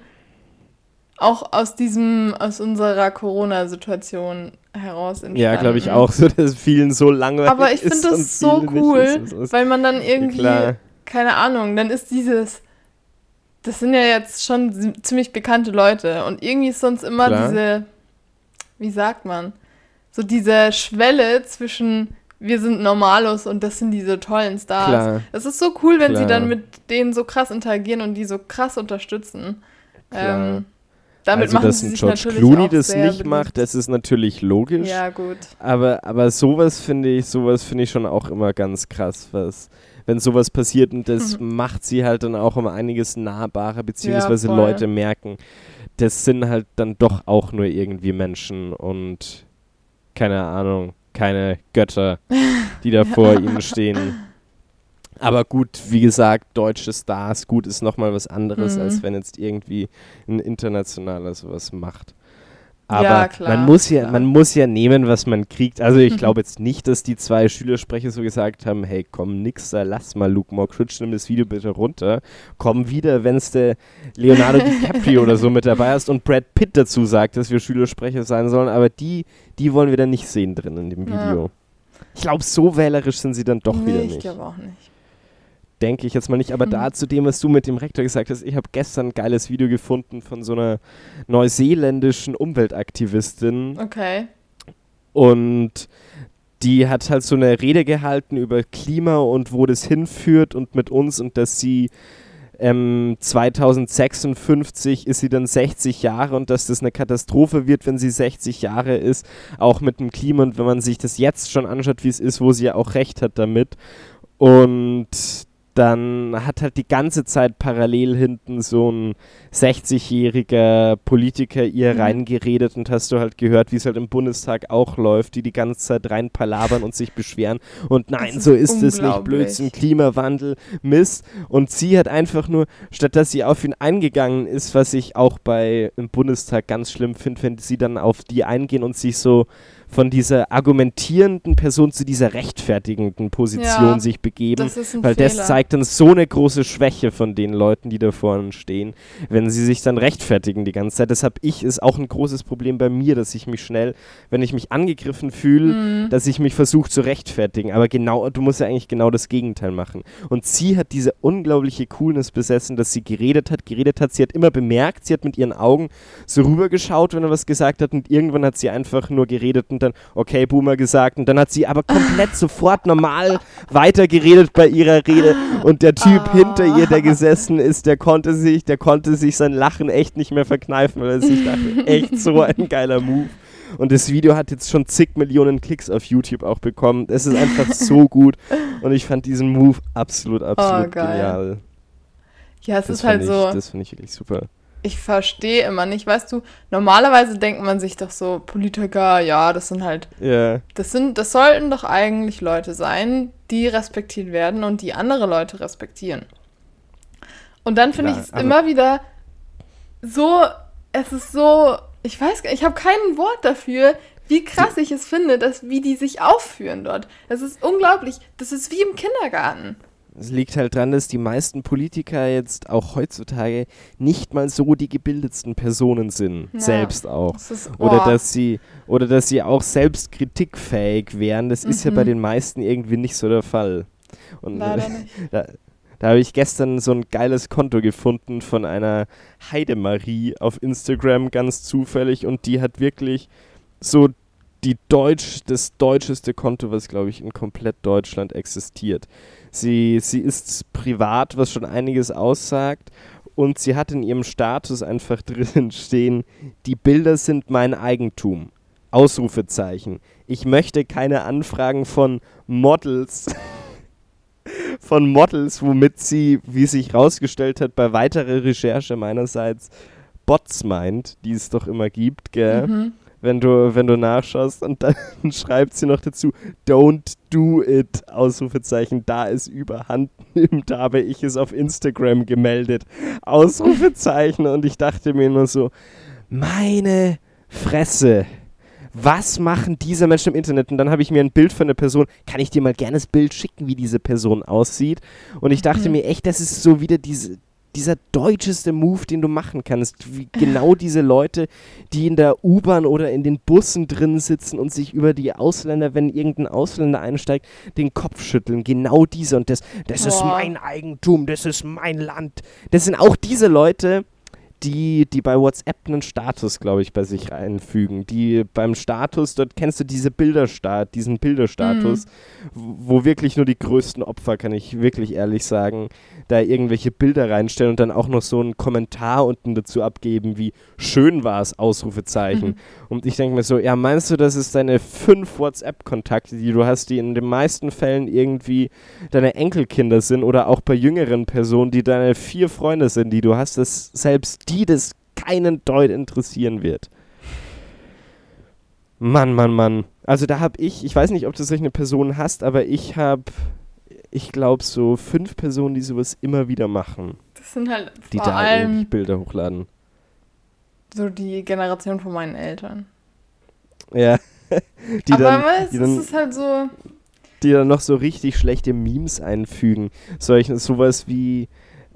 [SPEAKER 3] auch aus diesem, aus unserer Corona-Situation heraus entstanden.
[SPEAKER 2] Ja, glaube ich auch so, dass vielen so langweilig
[SPEAKER 3] Aber ich finde das so cool,
[SPEAKER 2] ist.
[SPEAKER 3] Weil man dann irgendwie,
[SPEAKER 2] klar.
[SPEAKER 3] keine Ahnung, dann ist dieses, das sind ja jetzt schon zi- ziemlich bekannte Leute und irgendwie ist sonst immer
[SPEAKER 2] Klar.
[SPEAKER 3] diese, wie sagt man, so diese Schwelle zwischen wir sind Normalos und das sind diese tollen Stars.
[SPEAKER 2] Klar.
[SPEAKER 3] Es ist so cool, wenn sie
[SPEAKER 2] Klar.
[SPEAKER 3] dann mit denen so krass interagieren und die so krass unterstützen.
[SPEAKER 2] Klar.
[SPEAKER 3] Ähm, damit
[SPEAKER 2] also,
[SPEAKER 3] machen
[SPEAKER 2] dass
[SPEAKER 3] sie
[SPEAKER 2] ein George Clooney das nicht
[SPEAKER 3] beliebt.
[SPEAKER 2] macht, das ist natürlich logisch.
[SPEAKER 3] Ja, gut.
[SPEAKER 2] Aber, aber sowas finde ich, sowas finde ich schon auch immer ganz krass, was, wenn sowas passiert und das macht sie halt dann auch um einiges nahbarer, beziehungsweise
[SPEAKER 3] voll.
[SPEAKER 2] Leute merken, das sind halt dann doch auch nur irgendwie Menschen und keine Ahnung, keine Götter, <laughs> die da vor ihnen stehen. Aber gut, wie gesagt, deutsche Stars, gut ist nochmal was anderes,
[SPEAKER 3] Mhm.
[SPEAKER 2] als wenn jetzt irgendwie ein internationaler sowas macht. Aber
[SPEAKER 3] Ja,
[SPEAKER 2] man muss ja,
[SPEAKER 3] klar.
[SPEAKER 2] man muss ja nehmen, was man kriegt. Also ich glaube jetzt nicht, dass die zwei Schülersprecher so gesagt haben, hey, komm, nix da, lass mal Luke Mockridge, nimm das Video bitte runter. Komm wieder, wenn es der Leonardo DiCaprio oder so mit dabei hast und Brad Pitt dazu sagt, dass wir Schülersprecher sein sollen. Aber die, die wollen wir dann nicht sehen drin in dem
[SPEAKER 3] Ja.
[SPEAKER 2] Video. Ich glaube, so wählerisch sind sie dann doch
[SPEAKER 3] nee,
[SPEAKER 2] wieder
[SPEAKER 3] ich
[SPEAKER 2] nicht
[SPEAKER 3] glaube auch nicht.
[SPEAKER 2] Denke ich jetzt mal nicht. Aber
[SPEAKER 3] Mhm.
[SPEAKER 2] da zu dem, was du mit dem Rektor gesagt hast, ich habe gestern ein geiles Video gefunden von so einer neuseeländischen Umweltaktivistin
[SPEAKER 3] Okay.
[SPEAKER 2] und die hat halt so eine Rede gehalten über Klima und wo das hinführt und mit uns und dass sie ähm, 2056 ist sie dann 60 Jahre und dass das eine Katastrophe wird, wenn sie 60 Jahre ist, auch mit dem Klima und wenn man sich das jetzt schon anschaut, wie es ist, wo sie ja auch recht hat damit. Und dann hat halt die ganze Zeit parallel hinten so ein 60-jähriger Politiker ihr
[SPEAKER 3] Mhm.
[SPEAKER 2] reingeredet und hast du halt gehört, wie es halt im Bundestag auch läuft, die die ganze Zeit rein palabern und sich beschweren und nein,
[SPEAKER 3] ist
[SPEAKER 2] so ist es nicht. Blödsinn, Klimawandel, Mist und sie hat einfach nur, statt dass sie auf ihn eingegangen ist, was ich auch bei im Bundestag ganz schlimm finde, wenn sie dann auf die eingehen und sich so von dieser argumentierenden Person zu dieser rechtfertigenden Position
[SPEAKER 3] Ja,
[SPEAKER 2] sich begeben.
[SPEAKER 3] Das
[SPEAKER 2] Weil
[SPEAKER 3] Fehler.
[SPEAKER 2] das zeigt dann so eine große Schwäche von den Leuten, die da vorne stehen, wenn sie sich dann rechtfertigen die ganze Zeit. Das habe ich, ist auch ein großes Problem bei mir, dass ich mich schnell, wenn ich mich angegriffen fühle,
[SPEAKER 3] Mhm.
[SPEAKER 2] dass ich mich versuche zu rechtfertigen. Aber genau, du musst ja eigentlich genau das Gegenteil machen. Und sie hat diese unglaubliche Coolness besessen, dass sie geredet hat, geredet hat. Sie hat immer bemerkt, sie hat mit ihren Augen so rübergeschaut, wenn er was gesagt hat und irgendwann hat sie einfach nur geredet und dann, okay, Boomer gesagt und dann hat sie aber komplett sofort normal weitergeredet bei ihrer Rede und der Typ
[SPEAKER 3] Ah.
[SPEAKER 2] hinter ihr, der gesessen ist, der konnte sich, der konnte sich sein Lachen echt nicht mehr verkneifen, weil er sich dachte, <laughs> echt so ein geiler Move. Und das Video hat jetzt schon zig Millionen Klicks auf YouTube auch bekommen. Es ist einfach so gut. Und ich fand diesen Move absolut, absolut
[SPEAKER 3] Oh, geil.
[SPEAKER 2] genial.
[SPEAKER 3] ja, es
[SPEAKER 2] Das
[SPEAKER 3] ist halt
[SPEAKER 2] fand
[SPEAKER 3] so.
[SPEAKER 2] Ich, das finde ich wirklich super.
[SPEAKER 3] Ich verstehe immer nicht, weißt du, normalerweise denkt man sich doch so, Politiker, ja, das sind halt,
[SPEAKER 2] Ja,
[SPEAKER 3] das sind, das sollten doch eigentlich Leute sein, die respektiert werden und die andere Leute respektieren. Und dann finde ich es
[SPEAKER 2] aber-
[SPEAKER 3] immer wieder so, es ist so, ich weiß gar ich habe kein Wort dafür, wie krass ich es finde, dass, wie die sich aufführen dort. Das ist unglaublich. Das ist wie im Kindergarten.
[SPEAKER 2] Es liegt halt dran, dass die meisten Politiker jetzt auch heutzutage nicht mal so die gebildetsten Personen sind.
[SPEAKER 3] Ja.
[SPEAKER 2] Selbst auch.
[SPEAKER 3] Das ist,
[SPEAKER 2] Oder
[SPEAKER 3] boah.
[SPEAKER 2] dass sie oder dass sie auch selbst kritikfähig wären. Das ist ja
[SPEAKER 3] Mhm.
[SPEAKER 2] bei den meisten irgendwie nicht so der Fall. Und
[SPEAKER 3] Leider <laughs> nicht.
[SPEAKER 2] Da, da habe ich gestern so ein geiles Konto gefunden von einer Heidemarie auf Instagram, ganz zufällig. Und die hat wirklich so die Deutsch, das deutscheste Konto, was, glaube ich, in komplett Deutschland existiert. Sie, sie ist privat, was schon einiges aussagt. Und sie hat in ihrem Status einfach <laughs> drin stehen, die Bilder sind mein Eigentum. Ausrufezeichen. Ich möchte keine Anfragen von Models. <laughs> von Models, womit sie, wie sich rausgestellt hat, bei weiterer Recherche meinerseits Bots meint, die es doch immer gibt, gell?
[SPEAKER 3] Mhm.
[SPEAKER 2] Wenn du, wenn du nachschaust und dann <laughs> schreibt sie noch dazu, don't do it, Ausrufezeichen, da es überhand nimmt, habe ich es auf Instagram gemeldet, Ausrufezeichen und ich dachte mir nur so, meine Fresse, was machen diese Menschen im Internet? Und dann habe ich mir ein Bild von der Person, kann ich dir mal gerne das Bild schicken, wie diese Person aussieht? Und ich dachte
[SPEAKER 3] Mhm.
[SPEAKER 2] mir echt, das ist so wieder diese, dieser deutscheste Move, den du machen kannst. Wie genau diese Leute, die in der U-Bahn oder in den Bussen drin sitzen und sich über die Ausländer, wenn irgendein Ausländer einsteigt, den Kopf schütteln. Genau diese. Und das, das ist
[SPEAKER 3] Boah.
[SPEAKER 2] mein Eigentum, das ist mein Land. Das sind auch diese Leute, die, die bei WhatsApp einen Status, glaube ich, bei sich einfügen. Die beim Status, dort kennst du diese Bilderstat, diesen Bilderstatus, wo wo wirklich nur die größten Opfer, kann ich wirklich ehrlich sagen, da irgendwelche Bilder reinstellen und dann auch noch so einen Kommentar unten dazu abgeben, wie schön war es, Ausrufezeichen.
[SPEAKER 3] Mhm.
[SPEAKER 2] Und ich denke mir so, ja, meinst du, das ist deine fünf WhatsApp-Kontakte, die du hast, die in den meisten Fällen irgendwie deine Enkelkinder sind oder auch bei jüngeren Personen, die deine vier Freunde sind, die du hast, dass selbst die das keinen Deut interessieren wird. Mann, Mann, Mann. Also da habe ich, ich weiß nicht, ob du solche Personen hast, aber ich habe, ich glaube, so fünf Personen, die sowas immer wieder machen,
[SPEAKER 3] Das sind halt
[SPEAKER 2] die
[SPEAKER 3] vor
[SPEAKER 2] da
[SPEAKER 3] allem
[SPEAKER 2] Bilder hochladen.
[SPEAKER 3] so die Generation von meinen Eltern.
[SPEAKER 2] Ja. <laughs> Die
[SPEAKER 3] Aber
[SPEAKER 2] dann,
[SPEAKER 3] weißt,
[SPEAKER 2] die
[SPEAKER 3] es
[SPEAKER 2] dann
[SPEAKER 3] ist halt so.
[SPEAKER 2] die dann noch so richtig schlechte Memes einfügen. Solchen, sowas wie,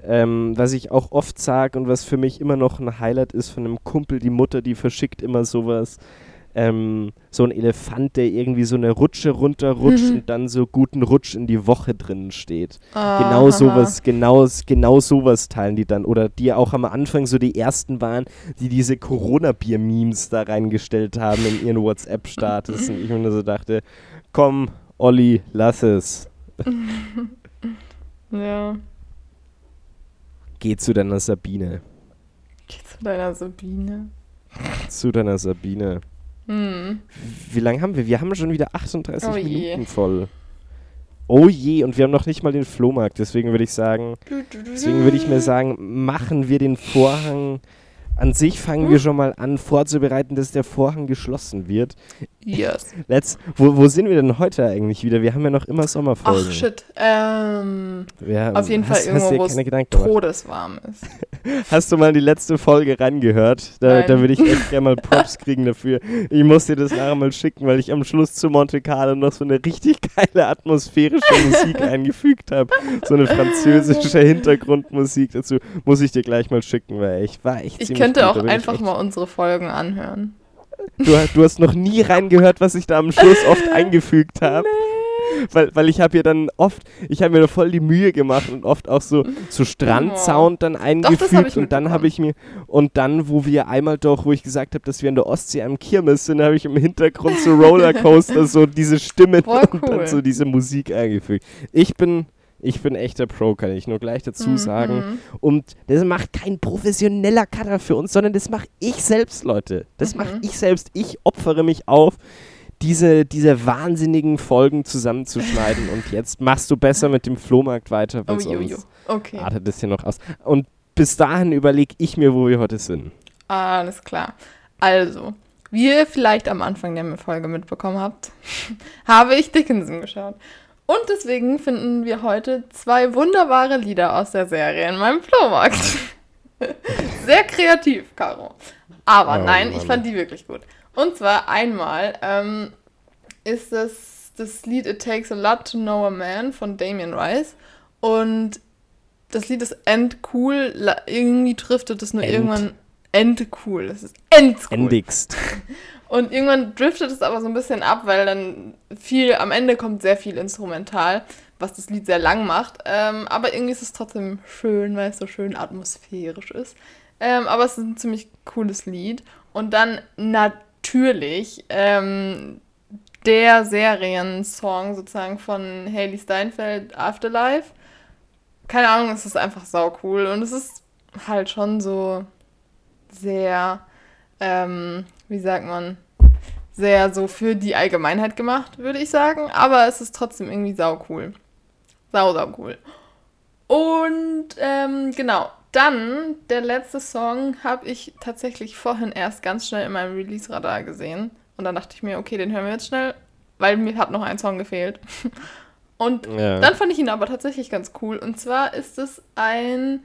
[SPEAKER 2] ähm, was ich auch oft sage und was für mich immer noch ein Highlight ist von einem Kumpel, die Mutter, die verschickt immer sowas. Ähm, so ein Elefant, der irgendwie so eine Rutsche runterrutscht
[SPEAKER 3] Mhm.
[SPEAKER 2] und dann so guten Rutsch in die Woche drin steht.
[SPEAKER 3] Ah,
[SPEAKER 2] Genau sowas, genau, genau sowas teilen die dann. Oder die auch am Anfang so die ersten waren, die diese Corona-Bier-Memes da reingestellt haben in ihren WhatsApp-Status. und ich mir nur so dachte, komm, Olli, lass es. <laughs>
[SPEAKER 3] Ja.
[SPEAKER 2] Geh zu deiner Sabine.
[SPEAKER 3] Geh zu deiner Sabine.
[SPEAKER 2] Zu deiner Sabine.
[SPEAKER 3] Hm.
[SPEAKER 2] Wie lange haben wir? Wir haben schon wieder 38
[SPEAKER 3] Oh.
[SPEAKER 2] Minuten voll. Oh je, und wir haben noch nicht mal den Flohmarkt. Deswegen würde ich sagen, Deswegen würde ich mir sagen, machen wir den Vorhang. An sich fangen wir schon mal an vorzubereiten, dass der Vorhang geschlossen wird.
[SPEAKER 3] Yes. <laughs>
[SPEAKER 2] Let's, wo, wo sind wir denn heute eigentlich wieder? Wir haben ja noch immer Sommerfolgen.
[SPEAKER 3] Ach shit. Ähm,
[SPEAKER 2] haben-
[SPEAKER 3] auf jeden <laughs> Fall
[SPEAKER 2] hast, hast
[SPEAKER 3] irgendwo, wo es todeswarm ist. <laughs>
[SPEAKER 2] Hast du mal die letzte Folge rangehört? Da, da würde ich echt gerne mal Props kriegen dafür. Ich muss dir das nachher mal schicken, weil ich am Schluss zu Monte Carlo noch so eine richtig geile atmosphärische Musik eingefügt habe. So eine französische Hintergrundmusik dazu. Muss ich dir gleich mal schicken, weil ich war echt
[SPEAKER 3] Ich
[SPEAKER 2] ziemlich
[SPEAKER 3] könnte auch einfach mal unsere Folgen anhören.
[SPEAKER 2] Du, du hast noch nie reingehört, was ich da am Schluss oft <laughs> eingefügt habe. Weil, weil ich habe hier dann oft, ich habe mir da voll die Mühe gemacht und oft auch so, so Strandsound dann eingefügt
[SPEAKER 3] ich
[SPEAKER 2] und dann habe ich mir, und dann, wo wir einmal doch, wo ich gesagt habe, dass wir in der Ostsee am Kirmes sind, habe ich im Hintergrund so <laughs> Rollercoaster, so diese Stimmen
[SPEAKER 3] Voll <laughs>
[SPEAKER 2] und
[SPEAKER 3] cool.
[SPEAKER 2] dann so diese Musik eingefügt. Ich bin, ich bin echter Pro, kann ich nur gleich dazu
[SPEAKER 3] Mhm.
[SPEAKER 2] sagen. Und das macht kein professioneller Cutter für uns, sondern das mache ich selbst, Leute. Das
[SPEAKER 3] Mhm.
[SPEAKER 2] mache ich selbst. Ich opfere mich auf, diese, diese wahnsinnigen Folgen zusammenzuschneiden. <laughs> Und jetzt machst du besser mit dem Flohmarkt weiter, weil
[SPEAKER 3] Oh,
[SPEAKER 2] sonst
[SPEAKER 3] Okay.
[SPEAKER 2] artet das hier noch aus. Und bis dahin überlege ich mir, wo wir heute sind.
[SPEAKER 3] Alles klar. Also, wie ihr vielleicht am Anfang der Folge mitbekommen habt, <laughs> habe ich Dickinson geschaut. Und deswegen finden wir heute zwei wunderbare Lieder aus der Serie in meinem Flohmarkt. <laughs> Sehr kreativ, Caro. Aber
[SPEAKER 2] Oh,
[SPEAKER 3] nein, ich
[SPEAKER 2] Mann.
[SPEAKER 3] fand die wirklich gut. Und zwar einmal ähm, ist das das Lied It Takes a Lot to Know a Man von Damien Rice. Und das Lied ist endcool. Irgendwie driftet es nur
[SPEAKER 2] End.
[SPEAKER 3] irgendwann endcool. Es ist endcool.
[SPEAKER 2] Endigst. <laughs>
[SPEAKER 3] Und irgendwann driftet es aber so ein bisschen ab, weil dann viel, am Ende kommt sehr viel Instrumental, was das Lied sehr lang macht. Ähm, aber irgendwie ist es trotzdem schön, weil es so schön atmosphärisch ist. Ähm, aber es ist ein ziemlich cooles Lied. Und dann natürlich ähm, der Seriensong sozusagen von Haley Steinfeld, Afterlife. Keine Ahnung, es ist einfach sau cool. Und es ist halt schon so sehr, ähm, wie sagt man, sehr so für die Allgemeinheit gemacht, würde ich sagen. Aber es ist trotzdem irgendwie sau cool. Sau, sau cool. Und ähm, genau, dann der letzte Song habe ich tatsächlich vorhin erst ganz schnell in meinem Release-Radar gesehen. Und dann dachte ich mir, okay, den hören wir jetzt schnell, weil mir hat noch ein Song gefehlt. <laughs> Und
[SPEAKER 2] Ja.
[SPEAKER 3] dann fand ich ihn aber tatsächlich ganz cool. Und zwar ist es ein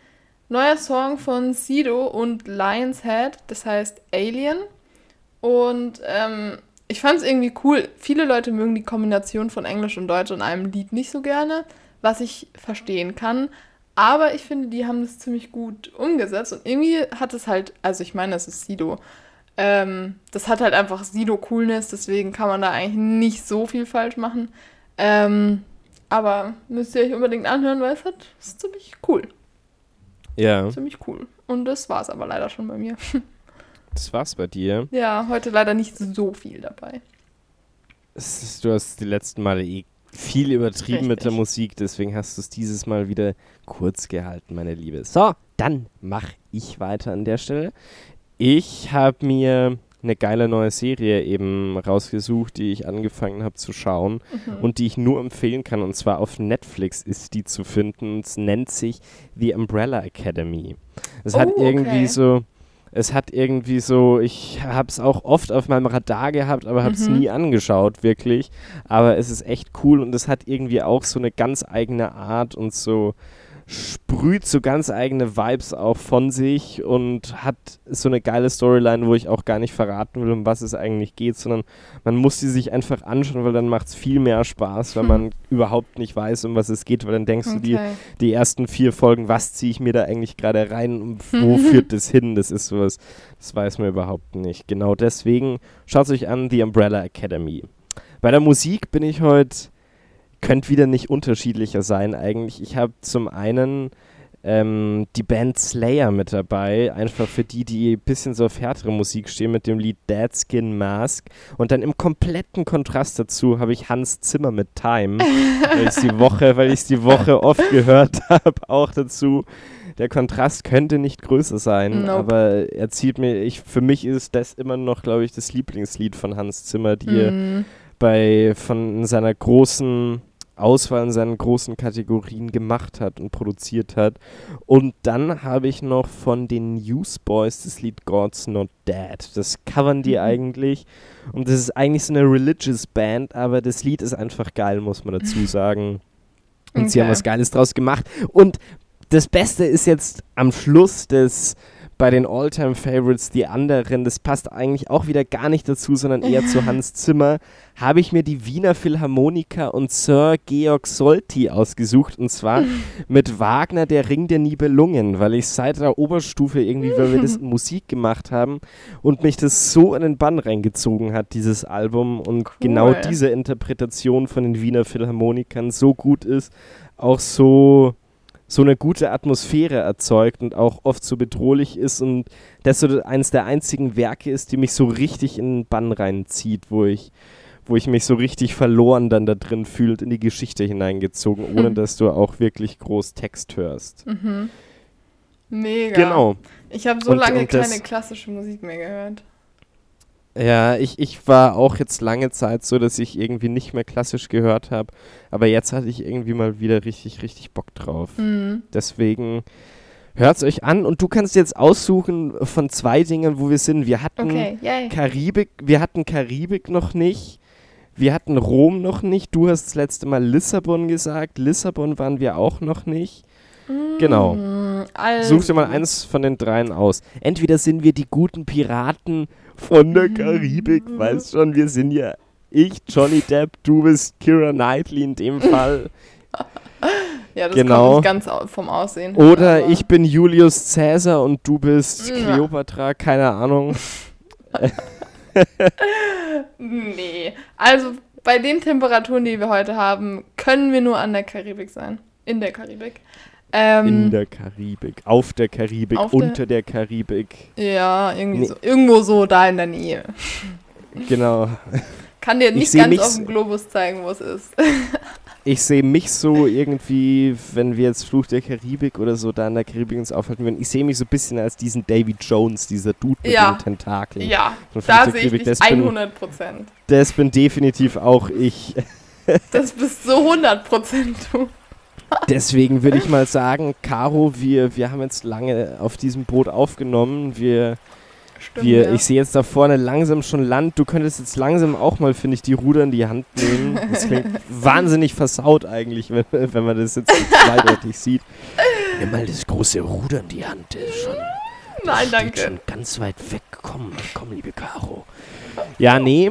[SPEAKER 3] neuer Song von Sido und Lionshead, das heißt Alien. Und ähm, ich fand es irgendwie cool. Viele Leute mögen die Kombination von Englisch und Deutsch in einem Lied nicht so gerne, was ich verstehen kann. Aber ich finde, die haben das ziemlich gut umgesetzt. Und irgendwie hat es halt, also ich meine, es ist Sido. Ähm, das hat halt einfach Sido-Coolness, deswegen kann man da eigentlich nicht so viel falsch machen. Ähm, aber müsst ihr euch unbedingt anhören, weil es hat, ist ziemlich cool.
[SPEAKER 2] Ja,
[SPEAKER 3] Ziemlich cool. Und das war es aber leider schon bei mir. <laughs>
[SPEAKER 2] das war's bei dir.
[SPEAKER 3] Ja, heute leider nicht so viel dabei.
[SPEAKER 2] Ist, du hast die letzten Male eh viel übertrieben mit der
[SPEAKER 3] Richtig.
[SPEAKER 2] Musik, deswegen hast du es dieses Mal wieder kurz gehalten, meine Liebe. So, dann mach ich weiter an der Stelle. Ich habe mir eine geile neue Serie eben rausgesucht, die ich angefangen habe zu schauen
[SPEAKER 3] Mhm.
[SPEAKER 2] und die ich nur empfehlen kann. Und zwar auf Netflix ist die zu finden. Es nennt sich The Umbrella Academy. Es hat
[SPEAKER 3] Oh,
[SPEAKER 2] irgendwie
[SPEAKER 3] okay.
[SPEAKER 2] so, es hat irgendwie so, ich habe es auch oft auf meinem Radar gehabt, aber habe es
[SPEAKER 3] Mhm.
[SPEAKER 2] nie angeschaut, wirklich. Aber es ist echt cool und es hat irgendwie auch so eine ganz eigene Art und so sprüht so ganz eigene Vibes auch von sich und hat so eine geile Storyline, wo ich auch gar nicht verraten will, um was es eigentlich geht, sondern man muss sie sich einfach anschauen, weil dann macht es viel mehr Spaß, wenn man überhaupt nicht weiß, um was es geht, weil dann denkst du dir,
[SPEAKER 3] Okay.
[SPEAKER 2] die ersten vier Folgen, was ziehe ich mir da eigentlich gerade rein und <laughs> wo führt das hin? Das ist sowas, das weiß man überhaupt nicht. Genau deswegen schaut euch an, The Umbrella Academy. Bei der Musik bin ich heute, könnte wieder nicht unterschiedlicher sein eigentlich. Ich habe zum einen ähm, die Band Slayer mit dabei, einfach für die, die ein bisschen so auf härtere Musik stehen, mit dem Lied Dead Skin Mask. Und dann im kompletten Kontrast dazu habe ich Hans Zimmer mit Time, <laughs> weil ich die Woche, weil ich die Woche oft gehört <laughs> habe, auch dazu. Der Kontrast könnte nicht größer sein,
[SPEAKER 3] Nope.
[SPEAKER 2] aber er zieht mir, ich, für mich ist das immer noch, glaube ich, das Lieblingslied von Hans Zimmer, die
[SPEAKER 3] Mhm.
[SPEAKER 2] bei von seiner großen Auswahl in seinen großen Kategorien gemacht hat und produziert hat. Und dann habe ich noch von den Newsboys das Lied God's Not Dead. Das covern die
[SPEAKER 3] Mhm.
[SPEAKER 2] eigentlich. Und das ist eigentlich so eine religious Band, aber das Lied ist einfach geil, muss man dazu <laughs> sagen. Und sie haben
[SPEAKER 3] Okay.
[SPEAKER 2] was Geiles draus gemacht. Und das Beste ist jetzt am Schluss des bei den All-Time-Favorites die anderen, das passt eigentlich auch wieder gar nicht dazu, sondern eher zu <laughs> Hans Zimmer, habe ich mir die Wiener Philharmoniker und Sir Georg Solti ausgesucht und zwar <laughs> mit Wagner Der Ring der Nibelungen, weil ich seit der Oberstufe irgendwie, weil wir das in <laughs> Musik gemacht haben und mich das so in den Bann reingezogen hat, dieses Album. Und genau
[SPEAKER 3] Cool.
[SPEAKER 2] diese Interpretation von den Wiener Philharmonikern so gut ist, auch so so eine gute Atmosphäre erzeugt und auch oft so bedrohlich ist und das so eines der einzigen Werke ist, die mich so richtig in den Bann reinzieht, wo ich, wo ich mich so richtig verloren dann da drin fühlt, in die Geschichte hineingezogen, ohne
[SPEAKER 3] Hm. <laughs>
[SPEAKER 2] dass du auch wirklich groß Text hörst.
[SPEAKER 3] Mhm. Mega.
[SPEAKER 2] Genau.
[SPEAKER 3] Ich habe so
[SPEAKER 2] Und-
[SPEAKER 3] lange
[SPEAKER 2] und
[SPEAKER 3] keine klassische Musik mehr gehört.
[SPEAKER 2] Ja, ich, ich war auch jetzt lange Zeit so, dass ich irgendwie nicht mehr klassisch gehört habe, aber jetzt hatte ich irgendwie mal wieder richtig, richtig Bock drauf.
[SPEAKER 3] Mhm.
[SPEAKER 2] Deswegen hört's euch an und du kannst jetzt aussuchen von zwei Dingen, wo wir sind. Wir hatten
[SPEAKER 3] Okay.
[SPEAKER 2] Karibik, wir hatten Karibik noch nicht. Wir hatten Rom noch nicht. Du hast das letzte Mal Lissabon gesagt. Lissabon waren wir auch noch nicht. Genau.
[SPEAKER 3] Mhm, Also,
[SPEAKER 2] Such dir mal eins von den dreien aus. Entweder sind wir die guten Piraten von der Karibik, weißt schon, wir sind ja ich, Johnny Depp, du bist Kira Knightley in dem <laughs> Fall.
[SPEAKER 3] Ja, das
[SPEAKER 2] genau.
[SPEAKER 3] kommt nicht ganz vom Aussehen.
[SPEAKER 2] Oder ich bin Julius Caesar und du bist. Cleopatra, keine Ahnung. <laughs>
[SPEAKER 3] Nee. Also, bei den Temperaturen, die wir heute haben, können wir nur an der Karibik sein. In der Karibik. Ähm,
[SPEAKER 2] In der Karibik, auf der Karibik,
[SPEAKER 3] Auf der-
[SPEAKER 2] unter der Karibik.
[SPEAKER 3] ja, irgendwie so. Irgendwo so da in der Nähe.
[SPEAKER 2] Genau. <laughs>
[SPEAKER 3] Kann dir
[SPEAKER 2] Ich
[SPEAKER 3] nicht ganz auf dem Globus zeigen, wo es ist. <laughs>
[SPEAKER 2] ich sehe mich so irgendwie, wenn wir jetzt Fluch der Karibik oder so da in der Karibik uns aufhalten würden, ich sehe mich so ein bisschen als diesen Davy Jones, dieser Dude mit
[SPEAKER 3] Ja.
[SPEAKER 2] den Tentakeln.
[SPEAKER 3] Ja, da
[SPEAKER 2] der
[SPEAKER 3] sehe ich mich
[SPEAKER 2] Das bin,
[SPEAKER 3] 100 Prozent.
[SPEAKER 2] das bin definitiv auch ich.
[SPEAKER 3] Das bist so 100 Prozent du.
[SPEAKER 2] Deswegen würde ich mal sagen, Caro, wir, wir haben jetzt lange auf diesem Boot aufgenommen. Wir,
[SPEAKER 3] Stimmt,
[SPEAKER 2] wir,
[SPEAKER 3] ja.
[SPEAKER 2] Ich sehe jetzt da vorne langsam schon Land. Du könntest jetzt langsam auch mal, finde ich, die Ruder in die Hand nehmen. Das klingt <laughs> wahnsinnig versaut eigentlich, wenn, wenn man das jetzt so zweideutig sieht. Nimm mal das große Ruder in die Hand. Das ist schon,
[SPEAKER 3] Nein,
[SPEAKER 2] steht
[SPEAKER 3] danke.
[SPEAKER 2] schon ganz weit weg. Komm, komm, liebe Caro. Ja, nee.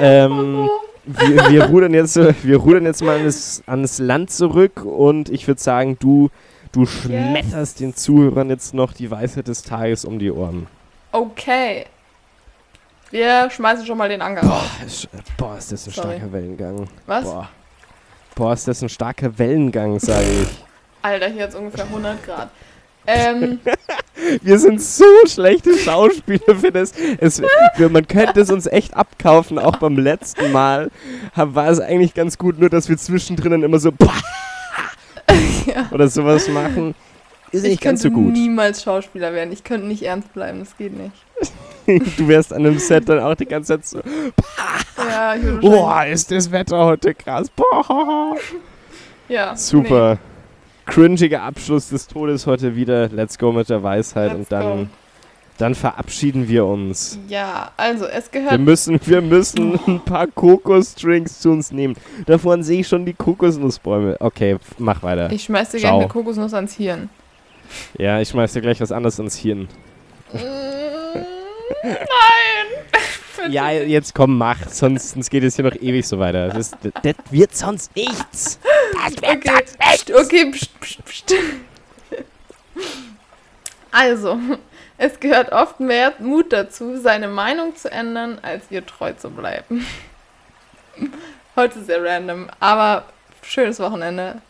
[SPEAKER 2] Ähm, wir, wir, rudern jetzt, wir rudern jetzt mal ans, ans Land zurück und ich würde sagen, du, du schmetterst den Zuhörern jetzt noch die Weisheit des Tages um die Ohren.
[SPEAKER 3] Okay. Wir schmeißen schon mal den Anker
[SPEAKER 2] Boah, ist, boah, ist das ein
[SPEAKER 3] Sorry.
[SPEAKER 2] starker Wellengang.
[SPEAKER 3] Was?
[SPEAKER 2] Boah. boah, ist das ein starker Wellengang, sage ich.
[SPEAKER 3] Alter, hier hat ungefähr 100 Grad. Ähm, <laughs>
[SPEAKER 2] Wir sind so schlechte Schauspieler für das. Es, man könnte es uns echt abkaufen. Auch beim letzten Mal war es eigentlich ganz gut, nur dass wir zwischendrin dann immer so <laughs>
[SPEAKER 3] ja.
[SPEAKER 2] oder sowas machen. Ist
[SPEAKER 3] ich
[SPEAKER 2] nicht ganz
[SPEAKER 3] könnte
[SPEAKER 2] so gut.
[SPEAKER 3] niemals Schauspieler werden. Ich könnte nicht ernst bleiben, das geht nicht. <laughs>
[SPEAKER 2] Du wärst an einem Set dann auch die ganze Zeit so,
[SPEAKER 3] Ja, ich
[SPEAKER 2] boah, ist das Wetter heute krass. Boah.
[SPEAKER 3] ja,
[SPEAKER 2] Super. Cringiger Abschluss des Todes heute wieder. Let's go mit der Weisheit
[SPEAKER 3] Let's
[SPEAKER 2] und dann,
[SPEAKER 3] go.
[SPEAKER 2] dann verabschieden wir uns.
[SPEAKER 3] Ja, also es
[SPEAKER 2] Wir
[SPEAKER 3] gehört.
[SPEAKER 2] müssen, wir müssen <laughs> ein paar Kokosdrinks zu uns nehmen. Davon sehe ich schon die Kokosnussbäume. Okay, mach weiter.
[SPEAKER 3] Ich schmeiß dir gerne eine Kokosnuss ans Hirn.
[SPEAKER 2] ja, ich schmeiß dir gleich was anderes ins Hirn.
[SPEAKER 3] Nein! <laughs>
[SPEAKER 2] Ja, jetzt komm, mach, sonst, sonst geht es hier noch ewig so weiter. Das, das, das wird sonst nichts.
[SPEAKER 3] Okay, pst, okay, pst, pst, pst. Also, es gehört oft mehr Mut dazu, seine Meinung zu ändern, als ihr treu zu bleiben. Heute sehr random, aber schönes Wochenende.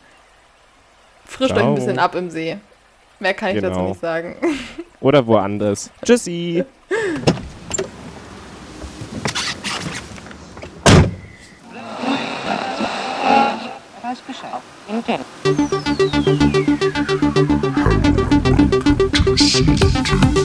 [SPEAKER 3] Frischt euch
[SPEAKER 2] Ciao.
[SPEAKER 3] ein bisschen ab im See. Mehr kann ich dazu
[SPEAKER 2] Genau.
[SPEAKER 3] nicht sagen.
[SPEAKER 2] Oder woanders. Tschüssi. <laughs>
[SPEAKER 1] başka şey. Unutarım. Thank you.